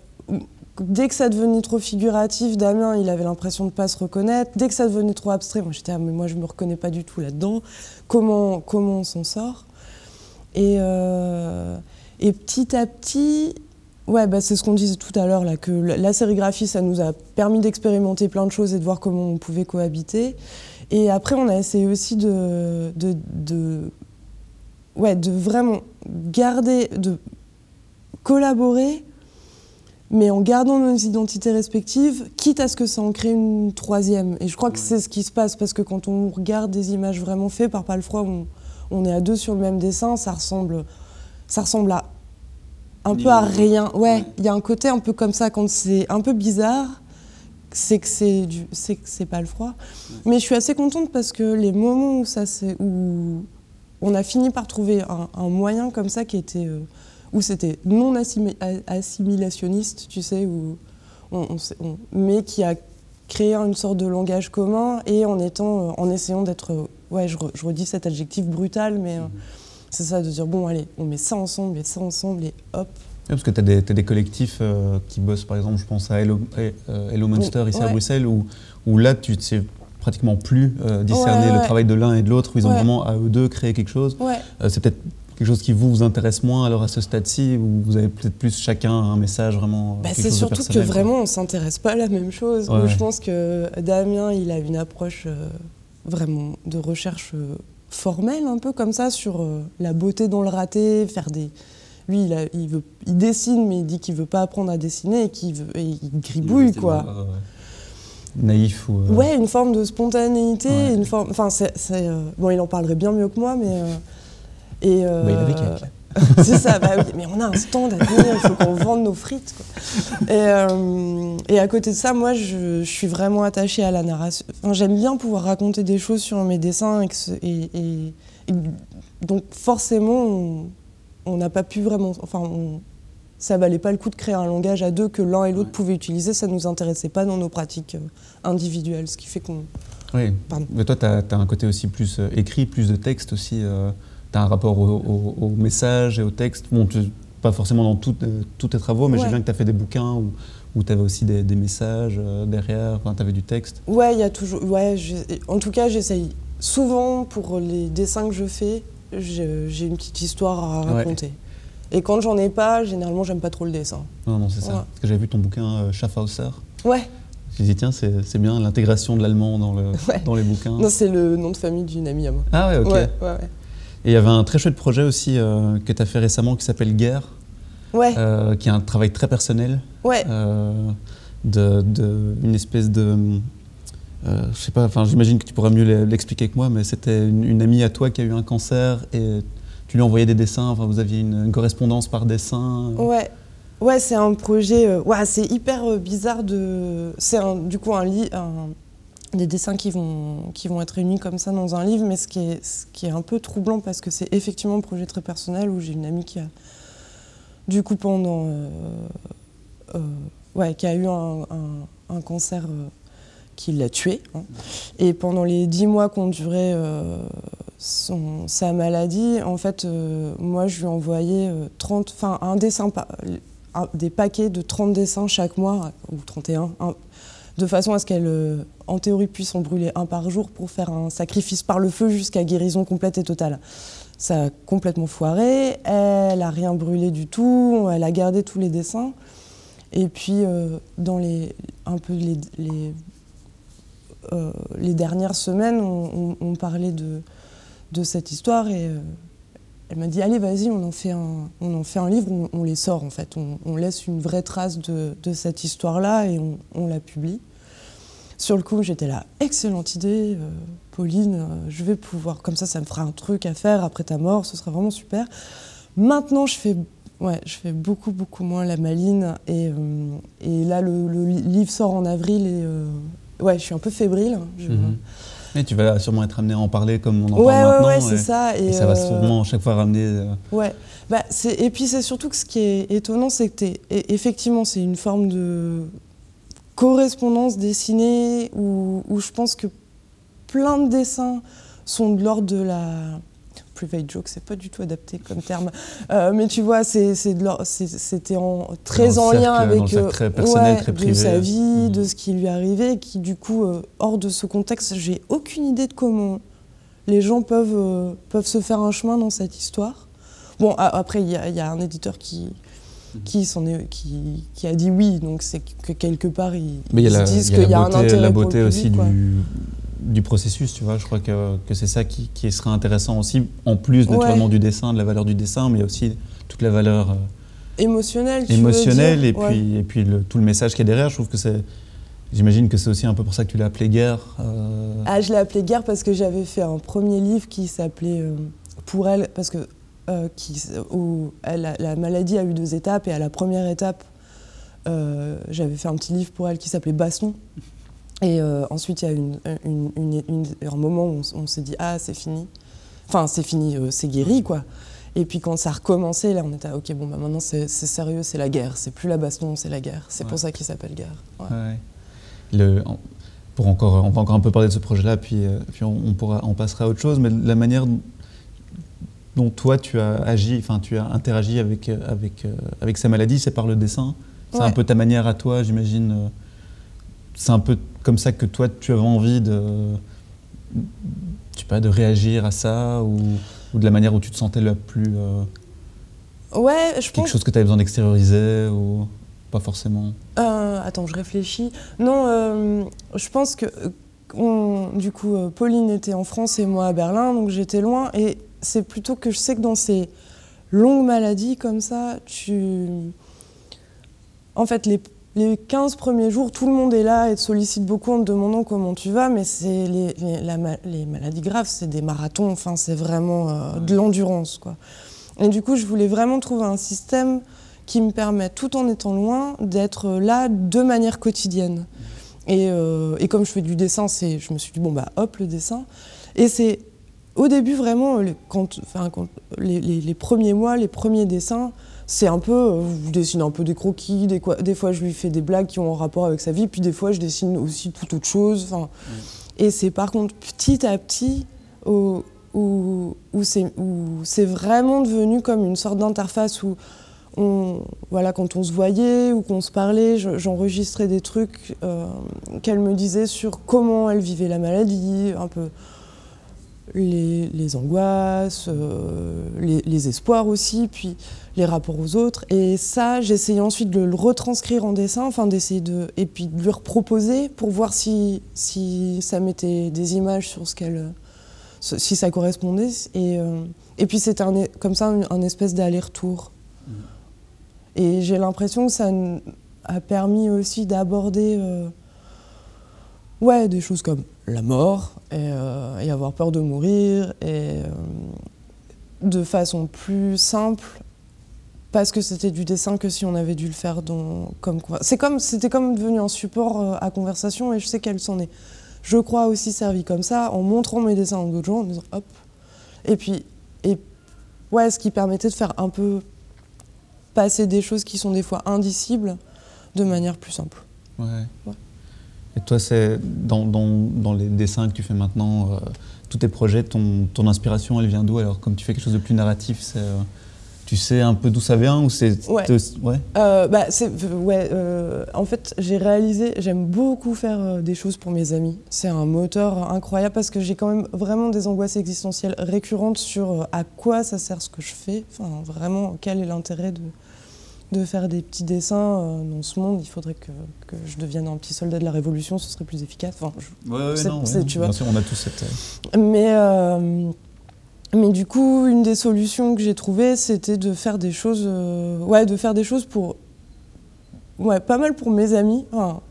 dès que ça devenait trop figuratif, Damien, il avait l'impression de ne pas se reconnaître. Dès que ça devenait trop abstrait, moi j'étais, ah, mais moi je me reconnais pas du tout là-dedans. Comment, comment on s'en sort? Et, et petit à petit, ouais, bah, c'est ce qu'on disait tout à l'heure, que la sérigraphie, ça nous a permis d'expérimenter plein de choses et de voir comment on pouvait cohabiter. Et après, on a essayé aussi de ouais, de vraiment garder, de collaborer, mais en gardant nos identités respectives, quitte à ce que ça en crée une troisième. Et je crois que c'est ce qui se passe, parce que quand on regarde des images vraiment faites par Palfroy, on, on est à deux sur le même dessin, ça ressemble, ça ressemble à un peu à rien. Ouais, il y a un côté un peu comme ça, quand c'est un peu bizarre, c'est que c'est du c'est que c'est pas le froid mais je suis assez contente parce que les moments où ça c'est où on a fini par trouver un, moyen comme ça qui était euh, où c'était non assimilationniste, tu sais, où on, mais qui a créer une sorte de langage commun et en étant, en essayant d'être, ouais, je, redis cet adjectif brutal, mais mhm. c'est ça de dire bon, allez, on met ça ensemble, et ça ensemble, et hop. parce que tu as, des collectifs qui bossent, par exemple, je pense à Hello, Hello Monster ici à Bruxelles, où, où là, tu sais pratiquement plus discerner le travail de l'un et de l'autre, où ils ont vraiment à eux deux créé quelque chose. c'est peut-être quelque chose qui vous, vous intéresse moins alors à ce stade-ci, où vous avez peut-être plus chacun un message vraiment bah, C'est surtout que vraiment on ne s'intéresse pas à la même chose. Je pense que Damien, il a une approche euh, vraiment de recherche euh, formelle, un peu comme ça, sur euh, la beauté dans le raté, faire des... Lui, il, il, veut, il dessine, mais il dit qu'il veut pas apprendre à dessiner et qu'il il gribouille, quoi. Naïf ou ouais une forme de spontanéité une forme enfin c'est bon il en parlerait bien mieux que moi mais et, euh, bah, il avait c'est ça, bah mais on a un stand à tenir, il faut qu'on vende nos frites. Et, euh, et, à côté de ça, moi, je, suis vraiment attachée à la narration. J'aime bien pouvoir raconter des choses sur mes dessins. Et, et, donc, forcément, on n'a pas pu vraiment. Enfin, on, ça valait pas le coup de créer un langage à deux que l'un et l'autre pouvaient utiliser. Ça ne nous intéressait pas dans nos pratiques euh, individuelles, ce qui fait qu'on. Oui. Mais toi, tu as, un côté aussi plus écrit, plus de texte aussi un rapport au, message et au texte. Bon, pas forcément dans euh, tous tes travaux, mais j'ai bien que tu as fait des bouquins où, où tu avais aussi des, messages euh, derrière, enfin, tu avais du texte. Ouais, il y a toujours. Ouais, en tout cas, j'essaye. Souvent, pour les dessins que je fais, j'ai une petite histoire à raconter. Et quand j'en ai pas, généralement, j'aime pas trop le dessin. Non, non, c'est ça. Parce que j'avais vu ton bouquin euh, Schaffhauser. Ouais. J'ai dit, tiens, c'est bien l'intégration de l'allemand dans, le, dans les bouquins. Non, c'est le nom de famille d'une amie à moi. Ah ouais, ok. ouais. Et il y avait un très chouette projet aussi euh, que tu as fait récemment qui s'appelle Guerre, ouais. Euh, qui est un travail très personnel. Ouais. Euh, de, de, une espèce de. je sais pas, enfin j'imagine que tu pourras mieux l'expliquer que moi, mais c'était une, amie à toi qui a eu un cancer et tu lui envoyais des dessins, enfin vous aviez une, correspondance par dessin. Ouais. Ouais, c'est un projet. ouais, c'est hyper bizarre de. C'est du coup un, lit, des dessins qui vont, qui vont être réunis comme ça dans un livre, mais ce qui est, ce qui est un peu troublant parce que c'est effectivement un projet très personnel où j'ai une amie qui a, du coup, pendant. Euh, euh, ouais, qui a eu un, un, cancer euh, qui l'a tué. Hein. Et pendant les dix mois qu'ont duré sa maladie, en fait, moi, je lui ai envoyé 30, enfin, un dessin, des paquets de 30 dessins chaque mois, ou 31, de façon à ce qu'elle, euh, en théorie, puisse en brûler un par jour pour faire un sacrifice par le feu jusqu'à guérison complète et totale. Ça a complètement foiré, elle a rien brûlé du tout, elle a gardé tous les dessins. Et puis, euh, dans les, un peu les, les, euh, dernières semaines, on, parlait de, de, cette histoire et elle m'a dit Allez, vas-y, on, en fait un, on en fait un livre, on, les sort en fait. On, laisse une vraie trace de, cette histoire-là et on, la publie. Sur le coup, j'étais là Excellente idée, euh, Pauline, euh, je vais pouvoir, comme ça, ça me fera un truc à faire après ta mort, ce serait vraiment super. Maintenant, je fais, ouais, je fais beaucoup, beaucoup moins la maline. Et, euh, et là, le, livre sort en avril et ouais, je suis un peu fébrile. Je, mhm. Et tu vas sûrement être amené à en parler comme on en parle maintenant. Ouais, c'est ça. Et, ça va euh, sûrement chaque fois ramener. Euh, ouais. Bah, et puis c'est surtout que ce qui est étonnant, c'est que es, effectivement, c'est une forme de correspondance dessinée où, où je pense que plein de dessins sont de l'ordre de la private joke, c'est pas du tout adapté comme terme, euh, mais tu vois, c'était en, très en lien avec euh, très personnel, très de sa vie, de ce qui lui arrivait, qui du coup, euh, hors de ce contexte, j'ai aucune idée de comment les gens peuvent, peuvent se faire un chemin dans cette histoire. Bon, après, il y, y, a un éditeur qui, qui, est, qui, qui, a dit oui, donc c'est que quelque part, ils, se disent qu'il y a, un intérêt la beauté pour le public, aussi du du processus, tu vois. Je crois que, que c'est ça qui, qui, serait intéressant aussi, en plus naturellement du dessin, de la valeur du dessin, mais aussi toute la valeur euh, émotionnelle, émotionnelle et puis, et puis le, tout le message qui est derrière. Je trouve que c'est. J'imagine que c'est aussi un peu pour ça que tu l'as appelé guerre. Euh. Ah, je l'ai appelé guerre parce que j'avais fait un premier livre qui s'appelait euh, Pour elle, parce que qui, où elle, la maladie a eu deux étapes et à la première étape, j'avais fait un petit livre pour elle qui s'appelait Baston. Et euh, ensuite, il y a une, un moment où on, s'est dit Ah, c'est fini. Enfin, c'est fini, euh, c'est guéri, quoi. Et puis quand ça a recommencé, là, on était OK, bon, bah, maintenant c'est sérieux, c'est la guerre. C'est plus la baston, c'est la guerre. C'est pour ça qu'il s'appelle guerre. Le, pour encore, on va encore un peu parler de ce projet-là, puis, euh, puis on, pourra, on passera à autre chose. Mais la manière dont toi tu as agi, enfin tu as interagi avec, avec, avec sa maladie, c'est par le dessin. C'est un peu ta manière à toi, j'imagine. C'est un peu comme ça que toi tu avais envie de, tu pas, de réagir à ça ou, ou, de la manière où tu te sentais la plus. ouais, je Quelque chose que tu avais besoin d'extérioriser ou pas forcément? Euh, Attends, je réfléchis. Non, euh, je pense que on, du coup, euh, Pauline était en France et moi à Berlin, donc j'étais loin. Et c'est plutôt que je sais que dans ces longues maladies comme ça, tu. En fait, les, les 15 premiers jours, tout le monde est là et te sollicite beaucoup en te demandant comment tu vas, mais c'est les, les, les, maladies graves, c'est des marathons, enfin, c'est vraiment de l'endurance, quoi. Et du coup, je voulais vraiment trouver un système qui me permet, tout en étant loin, d'être là de manière quotidienne. Et, euh, et, comme je fais du dessin, je me suis dit, bon, bah hop, le dessin. Et c'est au début, vraiment, quand, enfin, quand les, les, premiers mois, les premiers dessins, c'est un peu, euh, je dessine un peu des croquis, des, des, fois je lui fais des blagues qui ont un rapport avec sa vie, puis des fois je dessine aussi tout autre chose. Enfin, Et c'est par contre petit à petit où, où, où c'est vraiment devenu comme une sorte d'interface où voilà, quand on se voyait ou qu'on se parlait, j'enregistrais des trucs euh, qu'elle me disait sur comment elle vivait la maladie, un peu les, angoisses, euh, les, espoirs aussi, puis les rapports aux autres. Et ça, j'essayais ensuite de le retranscrire en dessin, enfin d'essayer de. et puis de lui reproposer pour voir si, si ça mettait des images sur ce qu'elle. si ça correspondait. Et, euh, et puis c'était comme ça un, espèce d'aller-retour. Mmh. Et j'ai l'impression que ça a permis aussi d'aborder euh, ouais, des choses comme la mort et, euh, avoir peur de mourir et euh, de façon plus simple parce que c'était du dessin que si on avait dû le faire dans, comme c'est comme c'était comme devenu un support à conversation et je sais qu'elle s'en est je crois aussi servi comme ça en montrant mes dessins à d'autres gens en disant hop et puis et ouais ce qui permettait de faire un peu passer des choses qui sont des fois indicibles de manière plus simple. Ouais. Et toi, c'est dans, dans, dans, les dessins que tu fais maintenant, euh, tous tes projets, ton, ton inspiration, elle vient d'où Alors, comme tu fais quelque chose de plus narratif, c'est, euh, tu sais un peu d'où ça vient ou c'est ouais. ouais. Euh, bah, ouais. en fait, j'ai réalisé, j'aime beaucoup faire des choses pour mes amis. C'est un moteur incroyable parce que j'ai quand même vraiment des angoisses existentielles récurrentes sur à quoi ça sert ce que je fais. Enfin, vraiment, quel est l'intérêt de de faire des petits dessins euh, dans ce monde. Il faudrait que, que, je devienne un petit soldat de la Révolution, ce serait plus efficace. Enfin, tu vois. Bien sûr, on a tous cette... Euh, mais, euh, mais du coup, une des solutions que j'ai trouvées, c'était de faire des choses... ouais, de faire des choses pour... Ouais, pas mal pour mes amis. Enfin,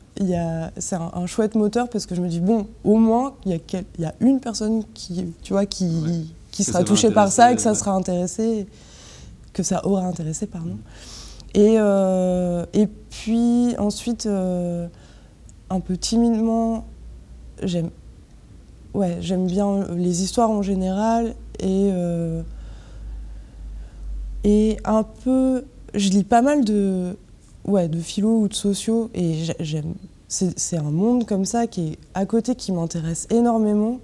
c'est un, chouette moteur parce que je me dis, bon, au moins, il y, a y a une personne qui, tu vois, qui, qui sera touchée par ça et que ça sera intéressé, que ça aura intéressé, pardon. Et, euh, et puis ensuite, euh, un peu timidement, j'aime ouais, j'aime bien les histoires en général et, euh, et un peu, je lis pas mal de, ouais, de philo ou de sociaux et j'aime, c'est un monde comme ça qui est à côté qui m'intéresse énormément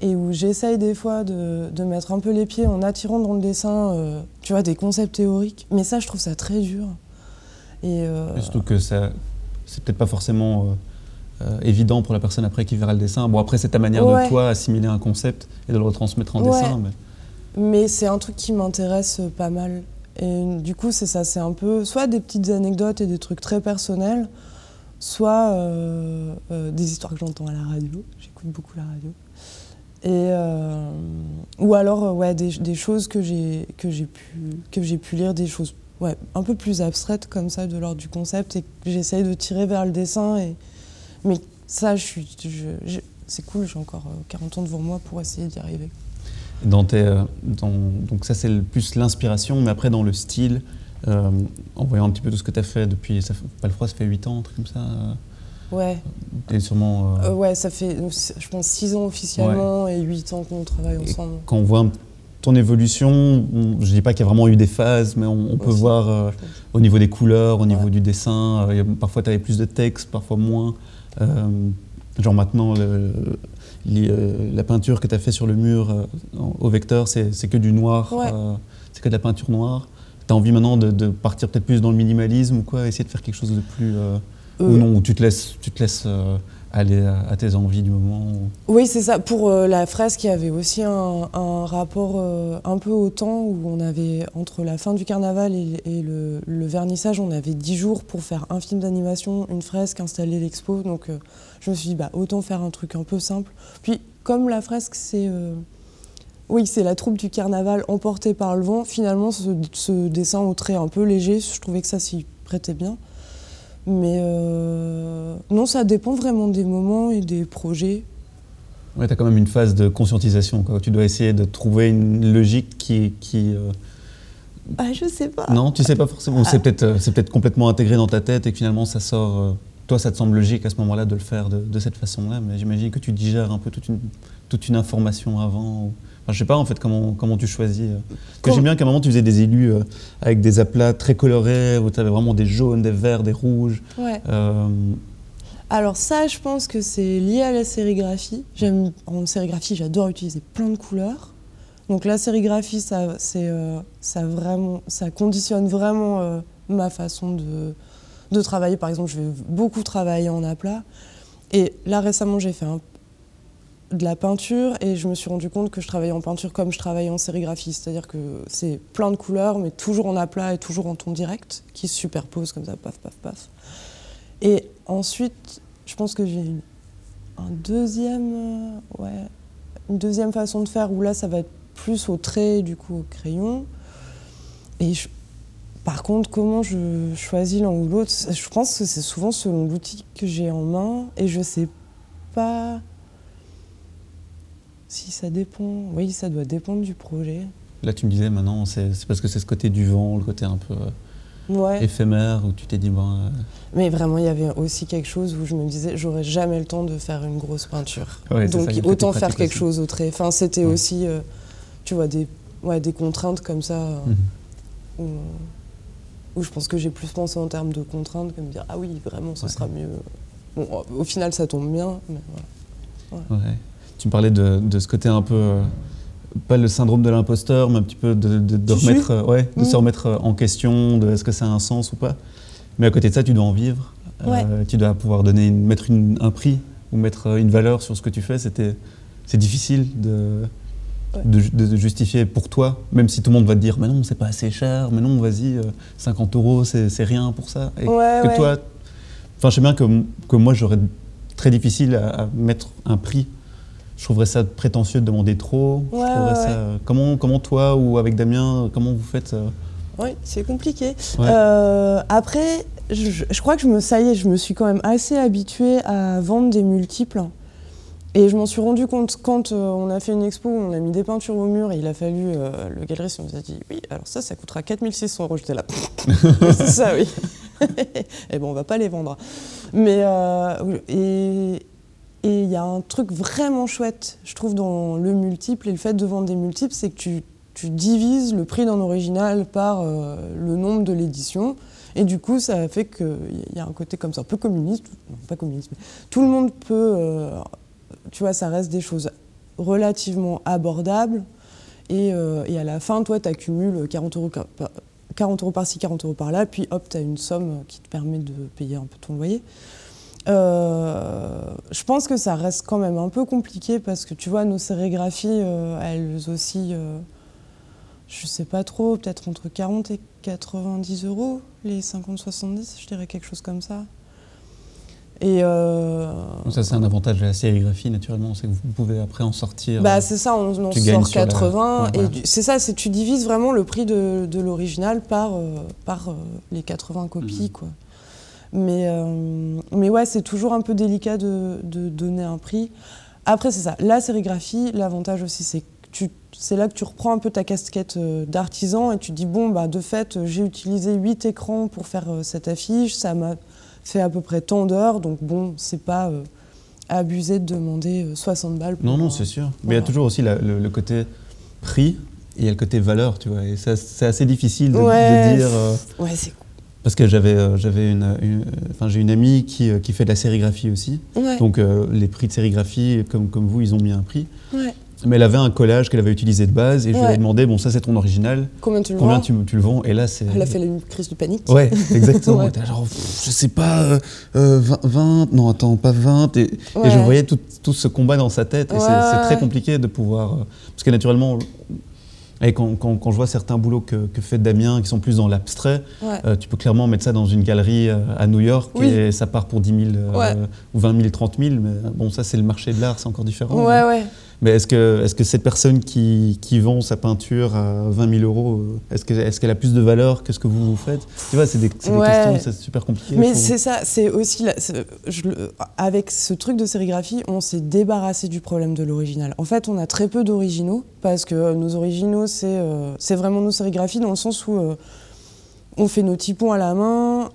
et où j'essaye des fois de, de, mettre un peu les pieds en attirant dans le dessin, euh, tu vois, des concepts théoriques. Mais ça, je trouve ça très dur. Et, euh, surtout que ça, c'est peut-être pas forcément euh, évident pour la personne après qui verra le dessin. Bon, après, c'est ta manière de toi assimiler un concept et de le retransmettre en dessin. Mais, mais c'est un truc qui m'intéresse pas mal. Et du coup, c'est ça, c'est un peu soit des petites anecdotes et des trucs très personnels, soit des histoires que j'entends à la radio. J'écoute beaucoup la radio. Et, euh, ou alors euh, ouais, des, des choses que j'ai pu, pu lire, des choses ouais, un peu plus abstraites comme ça de l'ordre du concept et que j'essaye de tirer vers le dessin. Et, mais ça, je suis, je, c'est cool, j'ai encore 40 euh, ans devant moi pour essayer d'y arriver. Dans tes, dans, donc ça c'est plus l'inspiration, mais après dans le style, en voyant un petit peu tout ce que tu as fait depuis, ça, pas le froid, ça fait 8 ans, un truc comme ça Ouais. Et sûrement. Euh, euh, ouais, ça fait, je pense, 6 ans officiellement et 8 ans qu'on travaille ensemble. quand on voit ton évolution, je je dis pas qu'il y a vraiment eu des phases, mais on, peut voir euh, au niveau des couleurs, au niveau du dessin. parfois, tu avais plus de texte, parfois moins. genre maintenant, le, la peinture que tu as fait sur le mur au vecteur, c'est que du noir, c'est que de la peinture noire. Tu as envie maintenant de, partir peut-être plus dans le minimalisme ou quoi, essayer de faire quelque chose de plus. Ou non, où tu te laisses, tu te laisses aller à, tes envies du moment Oui, c'est ça. Pour euh, la fresque, il y avait aussi un, rapport euh, un peu au temps où on avait, entre la fin du carnaval et, le, vernissage, on avait dix jours pour faire un film d'animation, une fresque, installer l'expo. Donc euh, je me suis dit, bah, autant faire un truc un peu simple. Puis, comme la fresque, c'est. oui, c'est la troupe du carnaval emportée par le vent. Finalement, ce, ce dessin au trait un peu léger, je trouvais que ça s'y prêtait bien. Mais euh, non, ça dépend vraiment des moments et des projets. Ouais, tu as quand même une phase de conscientisation. Quoi. Tu dois essayer de trouver une logique qui. qui euh, bah, je sais pas. Non, tu sais pas forcément. C'est ah. peut-être euh, c'est peut peut-être complètement intégré dans ta tête et que finalement ça sort. toi, ça te semble logique à ce moment-là de le faire de, de cette façon-là, mais j'imagine que tu digères un peu toute une, toute une information avant. Ou... Je je sais pas en fait comment, comment tu choisis. Euh. que j'aime bien qu'à un moment tu faisais des élus euh, avec des aplats très colorés, où tu avais vraiment des jaunes, des verts, des rouges. Ouais. Euh, Alors ça, je pense que c'est lié à la sérigraphie. J'aime en sérigraphie, j'adore utiliser plein de couleurs. Donc la sérigraphie, ça, c'est, ça, vraiment, ça conditionne vraiment ma façon de, de travailler. Par exemple, je vais beaucoup travailler en aplat. Et là récemment, j'ai fait un de la peinture et je me suis rendu compte que je travaillais en peinture comme je travaillais en sérigraphie, c'est-à-dire que c'est plein de couleurs mais toujours en aplat et toujours en ton direct qui se superposent comme ça, paf, paf, paf. Et ensuite, je pense que j'ai un deuxième, euh, ouais, une deuxième façon de faire où là ça va être plus au trait du coup au crayon. Et par contre, comment je choisis l'un ou l'autre, je pense que c'est souvent selon l'outil que j'ai en main et je sais pas si ça dépend, oui, ça doit dépendre du projet. Là, tu me disais maintenant, c'est parce que c'est ce côté du vent, le côté un peu euh, éphémère, où tu t'es dit, bon. Euh, Mais vraiment, il y avait aussi quelque chose où je me disais, j'aurais jamais le temps de faire une grosse peinture. Donc, autant faire quelque chose au trait. Enfin, c'était aussi, euh, tu vois, des, ouais, des contraintes comme ça, mhm. où, je pense que j'ai plus pensé en termes de contraintes que me dire, ah oui, vraiment, ce sera mieux. Bon, au final, ça tombe bien, mais voilà. Tu me parlais de, ce côté un peu, euh, pas le syndrome de l'imposteur, mais un petit peu de, remettre, euh, ouais, de se mm. remettre euh, en question, de est-ce que ça a un sens ou pas. Mais à côté de ça, tu dois en vivre. tu dois pouvoir donner, mettre un prix ou mettre une valeur sur ce que tu fais. C'était, c'est difficile de, de, justifier pour toi, même si tout le monde va te dire, mais non, c'est pas assez cher, mais non, vas-y, 50 euros, c'est, rien pour ça. Et que toi, enfin, je sais bien que, que moi, j'aurais très difficile à mettre un prix je trouverais ça prétentieux de demander trop. Comment, comment toi ou avec Damien, comment vous faites euh Oui, c'est compliqué. Euh, après, je, crois que je me, ça y est, je me suis quand même assez habituée à vendre des multiples. Et je m'en suis rendu compte quand euh, on a fait une expo, on a mis des peintures au mur et il a fallu, le galeriste nous a dit oui, alors ça, ça coûtera 4600 euros. J'étais là, c'est ça, oui. et bon, on va pas les vendre. Mais, et, et il y a un truc vraiment chouette, je trouve, dans le multiple et le fait de vendre des multiples, c'est que tu, divises le prix d'un original par euh, le nombre de l'édition. Et du coup, ça fait qu'il y a un côté comme ça, un peu communiste, non, pas communiste, mais tout le monde peut, euh, tu vois, ça reste des choses relativement abordables. Et, euh, à la fin, toi, tu accumules 40 euros, 40 euros par-ci, 40 euros par-là, puis hop, tu as une somme qui te permet de payer un peu ton loyer. Euh, je pense que ça reste quand même un peu compliqué parce que tu vois, nos sérigraphies, euh, elles aussi, euh, je sais pas trop, peut-être entre 40 et 90 euros, les 50-70, je dirais quelque chose comme ça. Et ça, c'est un avantage de la sérigraphie, naturellement, c'est que vous pouvez après en sortir. Bah, c'est ça, on en sort 80. et c'est ça, c'est tu divises vraiment le prix de, de l'original par, par les 80 copies. Mmh. Quoi. Mais, euh, mais ouais, c'est toujours un peu délicat de, donner un prix. Après, c'est ça. La sérigraphie, l'avantage aussi, c'est que c'est là que tu reprends un peu ta casquette euh, d'artisan et tu te dis, bon, bah, de fait, j'ai utilisé 8 écrans pour faire euh, cette affiche, ça m'a fait à peu près tant d'heures, donc bon, c'est pas abusé de demander 60 balles. Pour non, non, c'est sûr. Mais il y a toujours aussi le, côté prix et il y a le côté valeur, tu vois. Et c'est assez difficile de, dire. Ouais, c'est Parce que j'avais, euh, j'avais une, une- enfin, j'ai une amie qui, euh, qui fait de la sérigraphie aussi. Ouais. Donc euh, les prix de sérigraphie, comme, comme vous, ils ont mis un prix. ouais. Mais elle avait un collage qu'elle avait utilisé de base et je lui ai demandé, bon ça c'est ton original, Combien tu le combien vends tu, tu le vends Et là c'est... Elle a fait une crise de panique. Ouais, exactement. Ouais. Genre, pff, je sais pas, euh, euh, 20, 20, non attends, pas 20. Et, et je voyais tout, tout ce combat dans sa tête. Et c'est très compliqué de pouvoir. euh, parce que naturellement, et quand, quand- quand je vois certains boulots que, que fait Damien qui sont plus dans l'abstrait, Ouais. euh, tu peux clairement mettre ça dans une galerie euh, à New York Oui. et ça part pour 10 000 euh, Ouais. ou 20 000, 30 000. Mais bon, ça c'est le marché de l'art, c'est encore différent. Ouais, ouais. Mais est-ce que, est que cette personne qui, qui vend sa peinture à 20 000 euros, euh, est-ce qu'elle est a plus de valeur que ce que vous vous faites? Tu vois, c'est des, c'est des Ouais. questions, c'est super compliqué. Mais c'est ça, c'est aussi. la- je avec ce truc de sérigraphie, on s'est débarrassé du problème de l'original. En fait, on a très peu d'originaux parce que euh, nos originaux, c'est euh, vraiment nos sérigraphies dans le sens où euh, on fait nos typons à la main,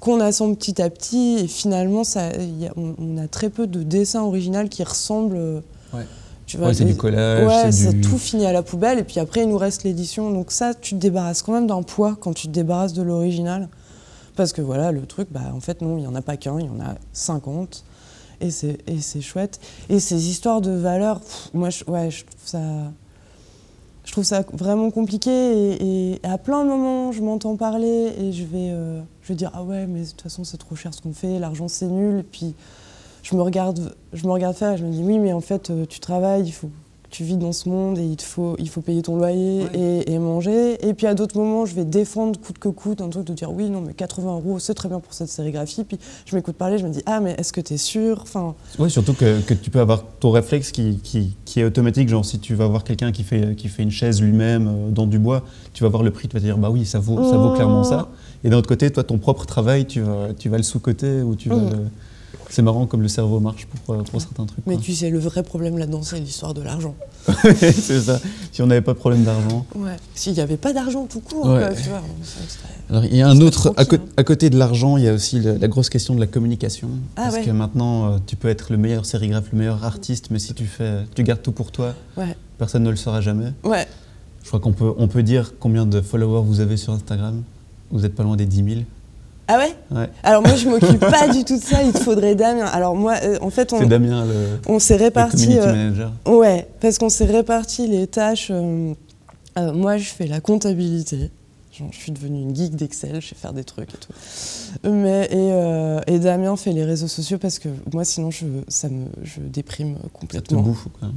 qu'on assemble petit à petit et finalement, ça, a- on, on a très peu de dessins originaux qui ressemblent. euh, Ouais. Tu vois, Ouais, c'est du collage, Ouais, c'est du... tout fini à la poubelle et puis après il nous reste l'édition. Donc ça, tu te débarrasses quand même d'un poids quand tu te débarrasses de l'original. Parce que voilà, le truc, bah en fait non, il n'y en a pas qu'un, il y en a 50. Et c'est, et c'est chouette. Et ces histoires de valeur, pff, moi je, ouais, je trouve ça... Je trouve ça vraiment compliqué et, et à plein de moments je m'entends parler et je vais, euh, vais dire ah ouais mais de toute façon c'est trop cher ce qu'on fait, l'argent c'est nul et puis je me regarde, je me regarde faire et je me dis oui, mais en fait, euh, tu travailles, il faut tu vis dans ce monde et il te faut, il faut payer ton loyer et, et manger. Et puis à d'autres moments, je vais défendre coûte que coûte un truc de dire oui, non, mais 80 euros, c'est très bien pour cette sérigraphie. Puis je m'écoute parler, je me dis ah, mais est-ce que tu es sûr? Enfin, Ouais, surtout que, que tu peux avoir ton réflexe qui, qui, qui est automatique. Genre, si tu vas voir quelqu'un qui fait, qui fait une chaise lui-même euh, dans du bois, tu vas voir le prix, tu vas te dire, bah oui, ça vaut, ça vaut Oh. clairement ça. Et d'un autre côté, toi, ton propre travail, tu vas, tu vas le sous-côté ou tu vas Mm. le- C'est marrant comme le cerveau marche pour, euh, pour certains trucs. Mais quoi. tu sais, le vrai problème là-dedans, c'est l'histoire de l'argent. c'est ça. Si on n'avait pas de problème d'argent. Ouais. S'il n'y avait pas d'argent tout court, Ouais. quoi, tu vois, Alors, il y a un autre, à, hein. à côté de l'argent, il y a aussi le- la grosse question de la communication. Ah parce ouais. que maintenant, euh, tu peux être le meilleur sérigraphe, le meilleur artiste, mais si tu, fais, tu gardes tout pour toi, Ouais. personne ne le saura jamais. Ouais. Je crois qu'on peut, on peut dire combien de followers vous avez sur Instagram. Vous n'êtes pas loin des 10 000. Ah ouais Ouais. Alors moi, je m'occupe pas du tout de ça, il te faudrait Damien. Alors moi, euh, en fait, on, C'est Damien, le, on s'est réparti. euh, manager. Ouais, parce qu'on s'est réparti les tâches. euh, moi, je fais la comptabilité. Je suis devenue une geek d'Excel, je sais faire des trucs et tout. Mais, et, euh, et Damien fait les réseaux sociaux parce que moi, sinon, je, ça me, je déprime Ça te complètement. bouffe. Quoi.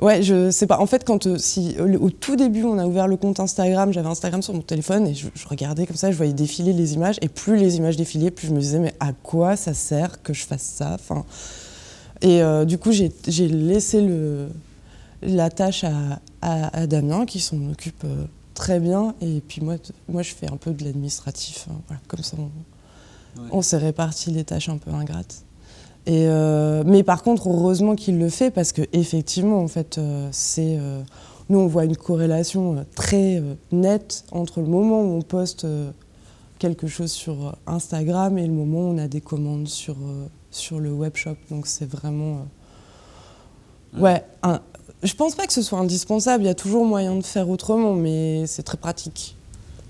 Ouais, je sais pas. En fait, quand euh, si, au, tout début, on a ouvert le compte Instagram, j'avais Instagram sur mon téléphone et je, je regardais comme ça, je voyais défiler les images. Et plus les images défilaient, plus je me disais, mais à quoi ça sert que je fasse ça enfin, Et euh, du coup, j'ai j'ai laissé le, la tâche à, à- à Damien qui s'en occupe euh, très bien. Et puis moi, moi, je fais un peu de l'administratif. hein, voilà, comme ça, on, Ouais. on s'est réparti les tâches un peu ingrates. Et euh, mais par contre, heureusement qu'il le fait parce que effectivement, en fait, euh, c'est euh, nous on voit une corrélation très nette entre le moment où on poste quelque chose sur Instagram et le moment où on a des commandes sur sur le webshop. Donc c'est vraiment ouais. un- je pense pas que ce soit indispensable. Il y a toujours moyen de faire autrement, mais c'est très pratique.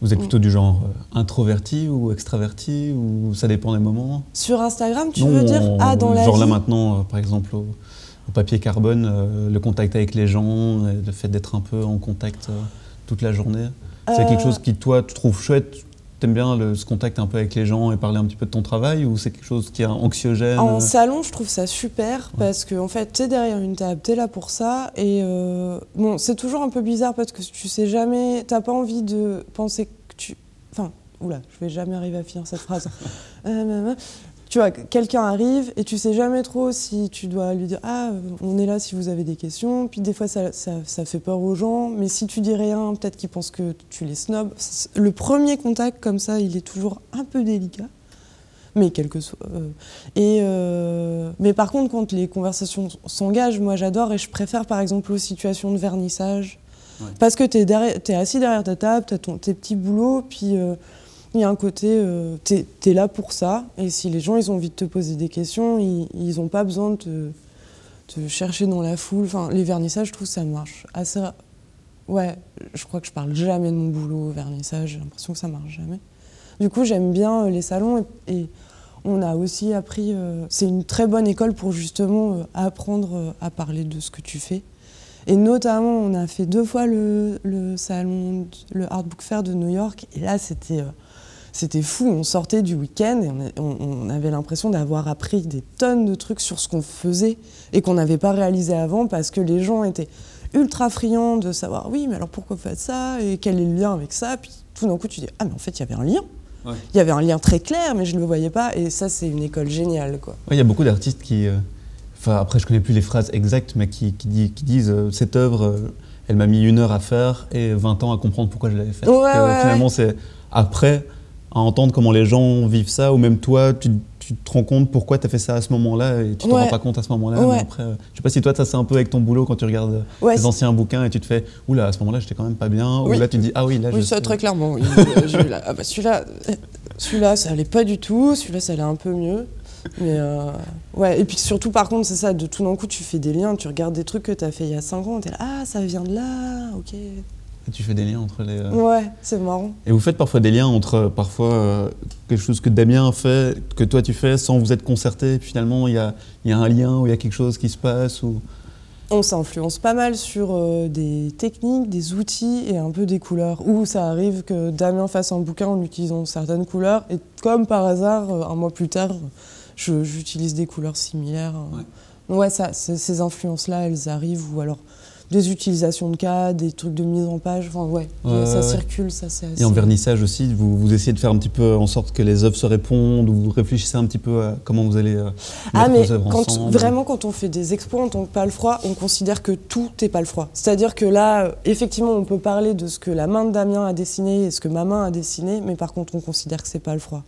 Vous êtes Mm. plutôt du genre euh, introverti ou extraverti ou ça dépend des moments Sur Instagram, tu Non, veux dire? Ah, dans la Genre là vie maintenant, euh, par exemple, au, au papier carbone, euh, le contact avec les gens, le fait d'être un peu en contact euh, toute la journée. C'est Euh, quelque chose qui, toi, tu trouves chouette T'aimes bien le, ce contact un peu avec les gens et parler un petit peu de ton travail ou c'est quelque chose qui est anxiogène En euh, salon, je trouve ça super parce que en fait, t'es derrière une table, t'es là pour ça et euh, bon, c'est toujours un peu bizarre parce que tu sais jamais, t'as pas envie de penser que tu, enfin, oula, je vais jamais arriver à finir cette phrase. Euh. Tu vois, quelqu'un arrive et tu sais jamais trop si tu dois lui dire ah, on est là si vous avez des questions. Puis des fois, ça, ça, ça fait peur aux gens, mais si tu dis rien, peut-être qu'ils pensent que tu les snobs. Le premier contact comme ça, il est toujours un peu délicat mais quel que soit. euh, et euh, mais par contre, quand les conversations s'engagent, moi j'adore et je préfère par exemple aux situations de vernissage. Ouais. Parce que tu es, assis derrière ta table, tu as tes petits boulots, puis euh, il y a un côté, euh, tu es, là pour ça. Et si les gens ils ont envie de te poser des questions, ils n'ont pas besoin de te, chercher dans la foule. Enfin, les vernissages, je trouve ça marche assez. ouais, je crois que je parle jamais de mon boulot au vernissage, j'ai l'impression que ça marche jamais. Du coup, j'aime bien euh, les salons et, on a aussi appris. euh, c'est une très bonne école pour justement euh, apprendre à parler de ce que tu fais. Et notamment, on a fait deux fois le, le salon, le Art Book Fair de New York. Et là, c'était c'était fou. On sortait du week-end et on, avait l'impression d'avoir appris des tonnes de trucs sur ce qu'on faisait et qu'on n'avait pas réalisé avant parce que les gens étaient ultra friands de savoir oui, mais alors pourquoi vous faites ça et quel est le lien avec ça? Puis tout d'un coup, tu dis ah, mais en fait, il y avait un lien. Ouais. Il y avait un lien très clair, mais je ne le voyais pas. Et ça, c'est une école géniale. quoi. Ouais, Il y a beaucoup d'artistes qui. euh, Enfin, après, je connais plus les phrases exactes, mais qui, qui, dit- qui disent euh, cette œuvre, euh, elle m'a mis une heure à faire et 20 ans à comprendre pourquoi je l'avais faite. Euh, ouais, finalement, c'est après à entendre comment les gens vivent ça, ou même toi, tu, tu te rends compte pourquoi tu as fait ça à ce moment-là et tu t'en Ouais. rends pas compte à ce moment-là. Ouais. après, euh, je sais pas si toi, ça c'est un peu avec ton boulot quand tu regardes euh, Ouais, tes anciens bouquins et tu te fais oula, à ce moment-là, j'étais quand même pas bien. Oui. Ou là, tu te dis ah oui, là, Oui, je ça très clairement. oui. Euh, ah bah, celui-là, celui-là, ça allait pas du tout. Celui-là, ça allait un peu mieux. Mais euh, ouais, et puis surtout, par contre, c'est ça, de tout d'un coup, tu fais des liens, tu regardes des trucs que tu as fait il y a 5 ans, tu es là, ah, ça vient de là, ok. Et tu fais des liens entre les. euh, Ouais, c'est marrant. Et vous faites parfois des liens entre euh, parfois euh, quelque chose que Damien fait, que toi tu fais sans vous être concerté, et puis finalement il y a, y a un lien ou il y a quelque chose qui se passe ou... On s'influence pas mal sur euh, des techniques, des outils et un peu des couleurs. Ou ça arrive que Damien fasse un bouquin en utilisant certaines couleurs, et comme par hasard, un mois plus tard, j'utilise des couleurs similaires. euh. Ouais, ça, ces influences-là, elles arrivent, ou alors des utilisations de cas, des trucs de mise en page, enfin ouais, Ouais, ça ouais, circule, ça c'est assez... Et en vernissage aussi, vous, vous essayez de faire un petit peu en sorte que les œuvres se répondent, ou vous réfléchissez un petit peu à comment vous allez euh, Ah mais vos œuvres quand, ensemble. vraiment quand on fait des expos en tant que palefroid, on considère que tout est palefroid. C'est-à-dire que là, euh, effectivement, on peut parler de ce que la main de Damien a dessiné et ce que ma main a dessiné, mais par contre, on considère que c'est palefroid.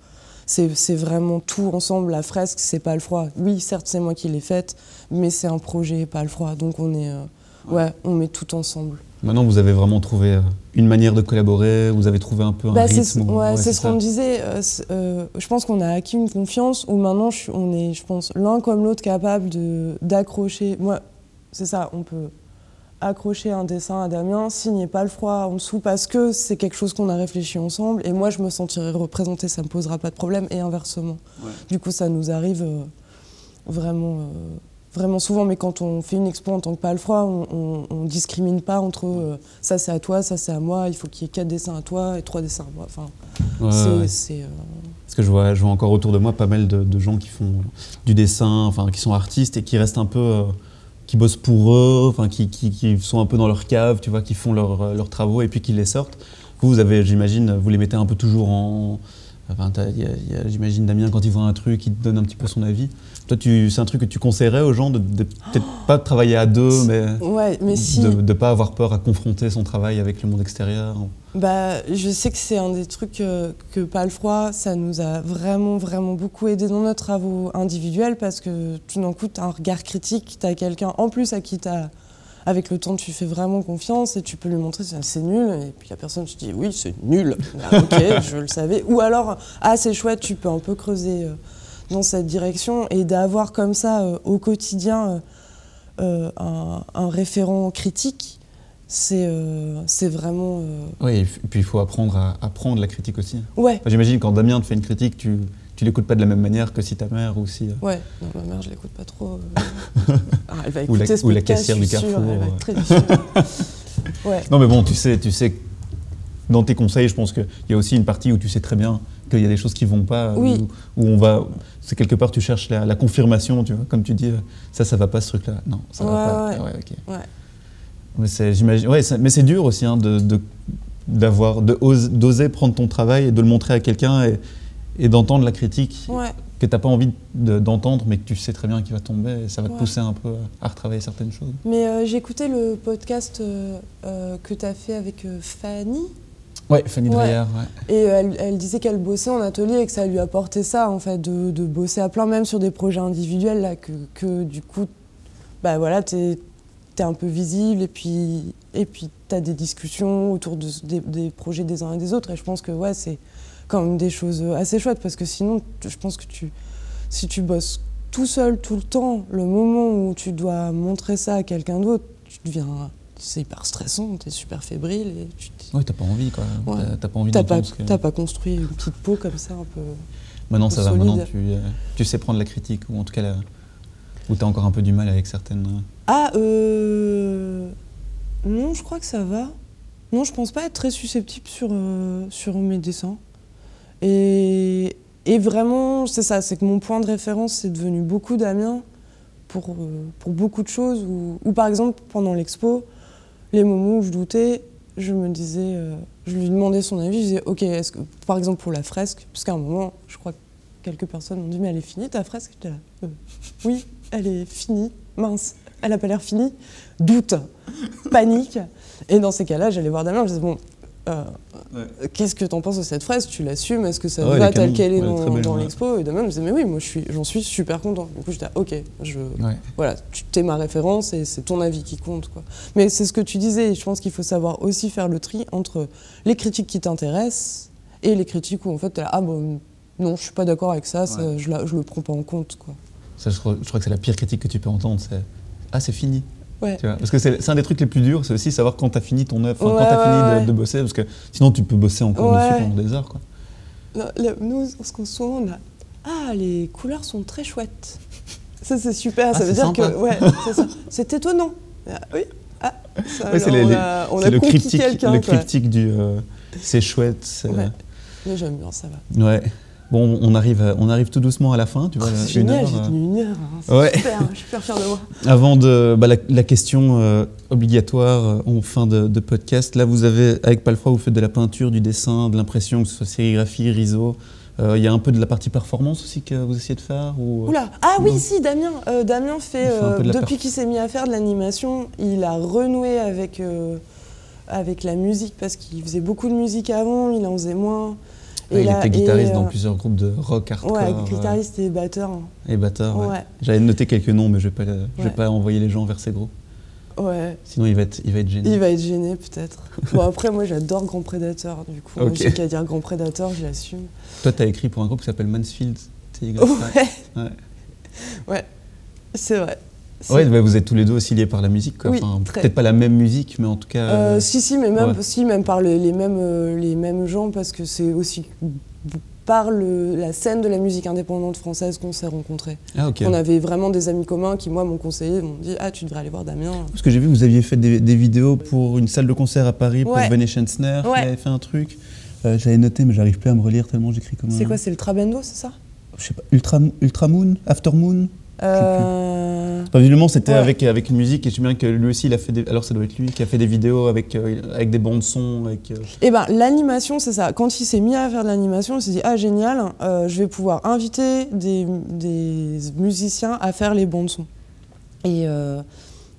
C'est c'est vraiment tout ensemble, la fresque, c'est palefroid. Oui, certes, c'est moi qui l'ai faite, mais c'est un projet palefroid, donc on est... euh, ouais, on met tout ensemble. Maintenant vous avez vraiment trouvé euh, une manière de collaborer, vous avez trouvé un peu un Bah, c'est rythme. ou- ouais, ouais, c'est ce qu'on disait. euh, euh, je pense qu'on a acquis une confiance où maintenant je on est, je pense, l'un comme l'autre capable de d'accrocher. Moi, c'est ça, on peut accrocher un dessin à Damien, signer pas le froid en dessous parce que c'est quelque chose qu'on a réfléchi ensemble et moi je me sentirai représentée, ça me posera pas de problème et inversement. Ouais. Du coup, ça nous arrive euh, vraiment. Vraiment souvent, mais quand on fait une expo en tant que palefroid, on, on discrimine pas entre euh, ça c'est à toi, ça c'est à moi, il faut qu'il y ait quatre dessins à toi et trois dessins à moi. Enfin, Ouais, c'est- ouais. euh, Parce que je vois, je vois encore autour de moi pas mal de, de gens qui font du dessin, enfin qui sont artistes et qui restent un peu, euh, qui bossent pour eux, enfin qui, qui, qui sont un peu dans leur cave, tu vois, qui font leurs travaux et puis qui les sortent. Vous, vous avez, j'imagine, vous les mettez un peu toujours en, enfin, j'imagine Damien quand il voit un truc, il te donne un petit peu son avis. Toi, tu, c'est un truc que tu conseillerais aux gens de, de peut-être pas travailler à deux, mais Ouais, mais si. de ne pas avoir peur à confronter son travail avec le monde extérieur. Bah, je sais que c'est un des trucs euh, que Palefroid, ça nous a vraiment, vraiment beaucoup aidé dans nos travaux individuels parce que tout d'un coup, tu as un regard critique, tu as quelqu'un en plus à qui tu avec le temps, tu fais vraiment confiance et tu peux lui montrer c'est c'est nul. Et puis la personne te dit oui, c'est nul. Ah, ok, je le savais. Ou alors, ah, c'est chouette, tu peux un peu creuser euh, dans cette direction et d'avoir comme ça euh, au quotidien euh, euh, un, un référent critique, c'est c'est vraiment. Oui, et puis il faut apprendre à, à prendre la critique aussi. Ouais, Enfin, J'imagine quand Damien te fait une critique, tu tu l'écoutes pas de la même manière que si ta mère ou si. ouais. Non, ma mère, je l'écoute pas trop. Ah, elle va Ou la- écouter ce ou la caissière du sûre, Carrefour, Elle va ouais. être très déçue. ouais. Non mais bon, tu sais, tu sais, dans tes conseils, je pense qu'il y a aussi une partie où tu sais très bien qu'il y a des choses qui vont pas, Oui. où, où on va, c'est quelque part tu cherches la, la confirmation, tu vois, comme tu dis, ça, ça va pas ce truc-là, non, ça va Ouais, pas, ouais. Ouais, ok. Ouais. Mais c'est, j'imagine, ouais, mais c'est dur aussi hein, de, de- d'avoir, de ose- d'oser prendre ton travail et de le montrer à quelqu'un et, et d'entendre la critique que t'as pas envie de- d'entendre, mais que tu sais très bien qu'il va tomber et ça va te pousser un peu à retravailler certaines choses. Mais euh, j'ai écouté le podcast euh, euh, que tu as fait avec euh, Fanny. Ouais, Fanny. Dreyer, ouais. Et elle, elle disait qu'elle bossait en atelier et que ça lui apportait ça, en fait, de, de bosser à plein, même sur des projets individuels, là, que, que du coup, bah voilà, t'es es un peu visible et puis et puis t'as des discussions autour de, des, des projets des uns et des autres. Et je pense que ouais, c'est quand même des choses assez chouettes parce que sinon, je pense que tu, si tu bosses tout seul tout le temps, le moment où tu dois montrer ça à quelqu'un d'autre, tu deviens c'est hyper stressant, t'es super fébrile et tu Oui, t'as pas envie, quoi. Ouais. T'as- pas envie t'as pas, que... t'as pas construit une petite peau comme ça un peu. Maintenant, ça va, maintenant, tu, euh, tu sais prendre la critique, ou en tout cas, la... ou t'as encore un peu du mal avec certaines... euh, Ah, euh... Non, je crois que ça va. Non, je pense pas être très susceptible sur, euh, sur mes dessins. Et, et vraiment, c'est ça, c'est que mon point de référence, c'est devenu beaucoup Damien pour, euh, pour beaucoup de choses. Ou par exemple, pendant l'expo, les moments où je doutais, je me disais, euh, je lui demandais son avis, je disais, ok, est-ce que, par exemple pour la fresque, parce qu'à un moment, je crois que quelques personnes m'ont dit, mais elle est finie ta fresque? Euh, oui, elle est finie, mince, elle a pas l'air finie, doute, panique. Et dans ces cas-là, j'allais voir Damien, je disais, bon, euh, qu'est-ce que t'en penses de cette fraise Tu l'assumes Est-ce que ça Ah ouais, va est tel canon. qu'elle est Ouais, dans, l'expo? Et Damien me disait, mais oui, moi je suis- j'en suis super content. Du coup, j'étais, là, ok, je, Ouais. voilà, tu t'es ma référence et c'est ton avis qui compte. Quoi. Mais c'est ce que tu disais, et je pense qu'il faut savoir aussi faire le tri entre les critiques qui t'intéressent et les critiques où en fait t'es là, ah bon, non, je suis pas d'accord avec ça, je, la- je le prends pas en compte. Quoi. Ça, je crois, je crois que c'est la pire critique que tu peux entendre, c'est « Ah, c'est fini !» Ouais. Tu vois, Parce que c'est un des trucs les plus durs, c'est aussi savoir quand t'as fini ton œuvre, Ouais, quand t'as ouais, fini de, bosser, parce que sinon tu peux bosser encore dessus pendant des heures. Quoi. Là, là, nous, ce qu'on souvent, on a Ah, les couleurs sont très chouettes. Ça, c'est super. Ah, ça veut dire sympa. que. Ouais, c'est étonnant. Ah, oui. Ah, ça, alors, les- on les- a, on C'est a le cryptique, le cryptique du euh, c'est chouette. Ouais. J'aime bien, ça va. Ouais. Bon, on arrive, on arrive tout doucement à la fin, tu vois. Oh, c'est génial, heure, j'ai euh. tenu une heure. hein, C'est Ouais. super, je suis super fière de moi. Avant de bah, la, la question euh, obligatoire euh, en fin de, de podcast, là vous avez avec Palfroy vous faites de la peinture, du dessin, de l'impression, que ce soit sérigraphie, riso. Euh, Il y a un peu de la partie performance aussi que vous essayez de faire ou... Oula, ah oui, si, Damien. Euh, Damien fait, euh, de depuis qu'il s'est mis à faire de l'animation, il a renoué avec, euh, avec la musique parce qu'il faisait beaucoup de musique avant, il en faisait moins. Il là- était guitariste et, dans euh, plusieurs groupes de rock, hardcore Ouais, guitariste et batteur. hein. et batteur. ouais. Ouais, J'avais noté quelques noms, mais je vais pas, le- je vais pas envoyer les gens vers ces groupes. ouais. Sinon il va être, il va être gêné. Il va être gêné peut-être. bon après moi j'adore Grand Prédateur, du coup Ok. j'ai qu'à dire Grand Prédateur, je l'assume. Toi tu as écrit pour un groupe qui s'appelle Mansfield. Ouais, Ouais. ouais, c'est vrai. Ouais, bah, vous êtes tous les deux aussi liés par la musique. quoi. Oui, Enfin, très. Peut-être pas la même musique, mais en tout cas. Euh, euh, si, si, mais même, ouais. si, même par les, les mêmes, euh, les mêmes gens, parce que c'est aussi par le- la scène de la musique indépendante française qu'on s'est rencontrés. Ah. On avait vraiment des amis communs qui, moi, m'ont conseillé, m'ont dit Ah, tu devrais aller voir Damien. Parce que j'ai vu que vous aviez fait des, des vidéos pour une salle de concert à Paris pour Ouais. Venetian Snare. Vous Ouais. avez fait un truc. Euh, J'avais noté, mais j'arrive plus à me relire tellement j'écris comme un. C'est quoi, c'est le Trabendo, c'est ça? Je sais pas. Ultra, Ultra Moon After Moon Euh, Enfin, Visiblement, c'était Ouais. avec, avec une musique et je sais bien que lui aussi, il a fait des... alors ça doit être lui qui a fait des vidéos avec, euh, avec des bandes son. Avec, euh, Eh ben, l'animation, c'est ça. Quand il s'est mis à faire de l'animation, il s'est dit Ah, génial, euh, je vais pouvoir inviter des, des musiciens à faire les bandes-son. Et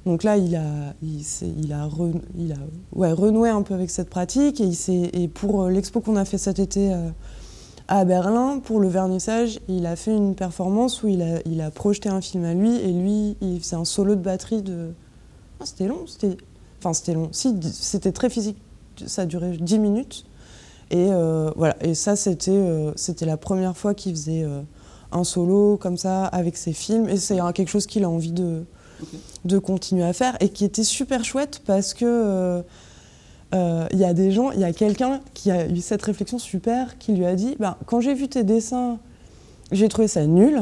donc là, il a, il, a, re- il a ouais, renoué un peu avec cette pratique. Et, il et pour l'expo qu'on a fait cet été à Berlin, pour le vernissage, il a fait une performance où il a, il a projeté un film à lui. Et lui, il faisait un solo de batterie de. Ah, c'était long, c'était. Enfin, c'était long. Si, c'était très physique. Ça duré 10 minutes. Et euh, voilà. Et ça, c'était euh, c'était la première fois qu'il faisait euh, un solo comme ça avec ses films. Et c'est quelque chose qu'il a envie de, de continuer à faire et qui était super chouette parce que euh, euh, il y a des gens, il y a quelqu'un qui a eu cette réflexion super qui lui a dit ben, quand j'ai vu tes dessins, j'ai trouvé ça nul,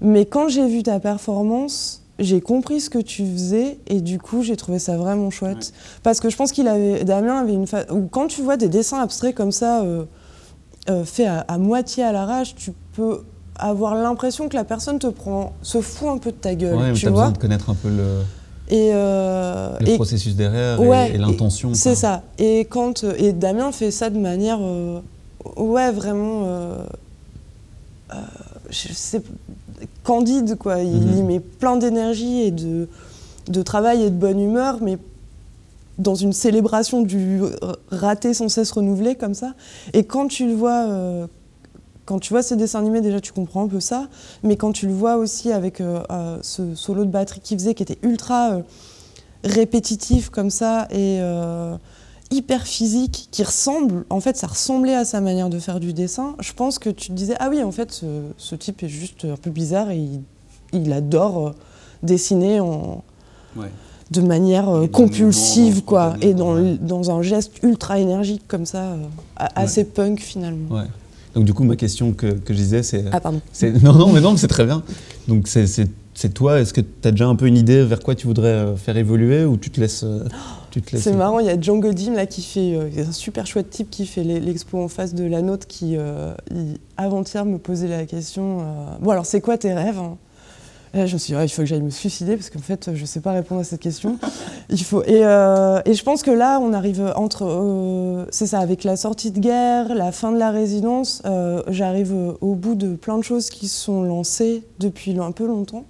mais quand j'ai vu ta performance, j'ai compris ce que tu faisais et du coup j'ai trouvé ça vraiment chouette. Parce que je pense qu'il avait Damien avait une fa- ou quand tu vois des dessins abstraits comme ça euh, euh, faits à, à moitié à l'arrache, tu peux avoir l'impression que la personne te prend se fout un peu de ta gueule, ouais, mais tu besoin vois. de connaître un peu le, et, euh, le et- processus derrière Ouais, et, et l'intention. c'est ça. Et quand et Damien fait ça de manière, euh, ouais, vraiment, euh, euh, je sais, candide quoi. Il Mhm. y met plein d'énergie et de de travail et de bonne humeur, mais dans une célébration du raté sans cesse renouvelé comme ça. Et quand tu le vois. Quand tu vois ces dessins animés, déjà tu comprends un peu ça, mais quand tu le vois aussi avec euh, euh, ce solo de batterie qu'il faisait, qui était ultra euh, répétitif comme ça et euh, hyper physique, qui ressemble, en fait ça ressemblait à sa manière de faire du dessin, je pense que tu te disais, ah oui, en fait ce, ce type est juste un peu bizarre et il, il adore dessiner en, Ouais. de manière compulsive, quoi, et dans, un geste ultra énergique comme ça, a- assez punk finalement. Ouais. Donc du coup, ma question que, que je disais, c'est... Ah pardon. Non, non, mais non, mais c'est très bien. Donc c'est- c'est toi, est-ce que tu as déjà un peu une idée vers quoi tu voudrais euh, faire évoluer ou tu te laisses... euh, tu te laisses C'est marrant, il y a Django Dim là qui fait, euh, un super chouette type qui fait l'expo en face de la nôtre qui euh, avant-hier me posait la question. euh, bon alors c'est quoi tes rêves hein? Là, je me suis dit il faut que j'aille me suicider parce qu'en fait je sais pas répondre à cette question. il faut et, euh, je pense que là on arrive entre euh, c'est ça avec la sortie de guerre, la fin de la résidence, euh, j'arrive au bout de plein de choses qui sont lancées depuis un peu longtemps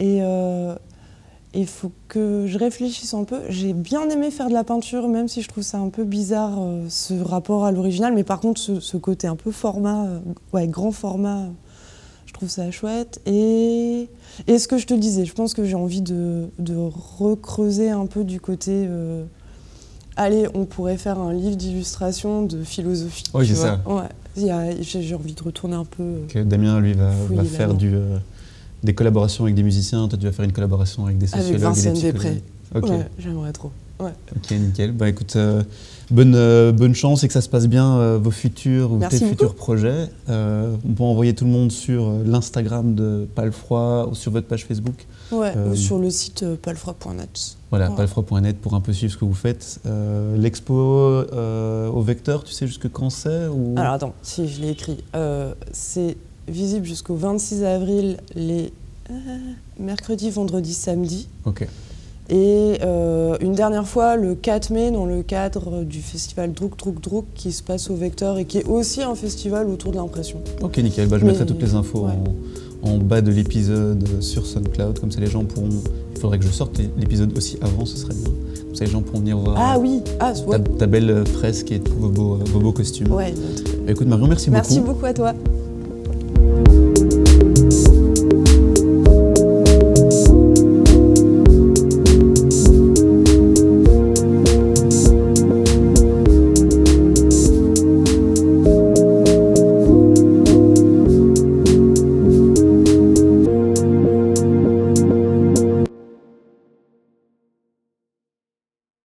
et il faut que je réfléchisse un peu. J'ai bien aimé faire de la peinture, même si je trouve ça un peu bizarre, ce rapport à l'original. Mais par contre, ce, ce côté un peu format, ouais, grand format, trouve ça chouette. Et, et ce que je te disais, je pense que j'ai envie de, de recreuser un peu du côté... euh, allez, on pourrait faire un livre d'illustration de philosophie. Oui, c'est ça. Ouais. J'ai envie de retourner un peu... euh, Damien, lui, va, faire du, euh, des collaborations avec des musiciens. Toi, tu vas faire une collaboration avec des Avec sociologues et Vincent des Després. Ok, Ouais, j'aimerais trop. Ouais. ok, nickel. Bah écoute, bonne, euh, bonne chance et que ça se passe bien euh, vos futurs ou Merci tes beaucoup. futurs projets. Euh, on peut envoyer tout le monde sur l'Instagram de Palfroid ou sur votre page Facebook. Ouais, ou sur le site palfroid.net. Voilà, Ouais. palfroid.net pour un peu suivre ce que vous faites. L'expo au vecteur, tu sais jusque quand c'est ou... Alors attends, si je l'ai écrit. C'est visible jusqu'au 26 avril, les euh, mercredi, vendredi, samedi. Ok, Et euh, une dernière fois, le 4 mai, dans le cadre du festival Drouk Drouk Drouk, qui se passe au Vecteur et qui est aussi un festival autour de l'impression. ok, nickel. Bah, je Mais- mettrai toutes les infos ouais. en, en bas de l'épisode sur SoundCloud, comme ça les gens pourront. Il faudrait que je sorte l'épisode aussi avant, ce serait bien. Comme ça les gens pourront venir voir Ah oui, ah ta, ouais. ta belle fresque et tous vos beaux, vos beaux costumes. Ouais, Bah, écoute Marion, merci, Merci beaucoup. beaucoup à toi.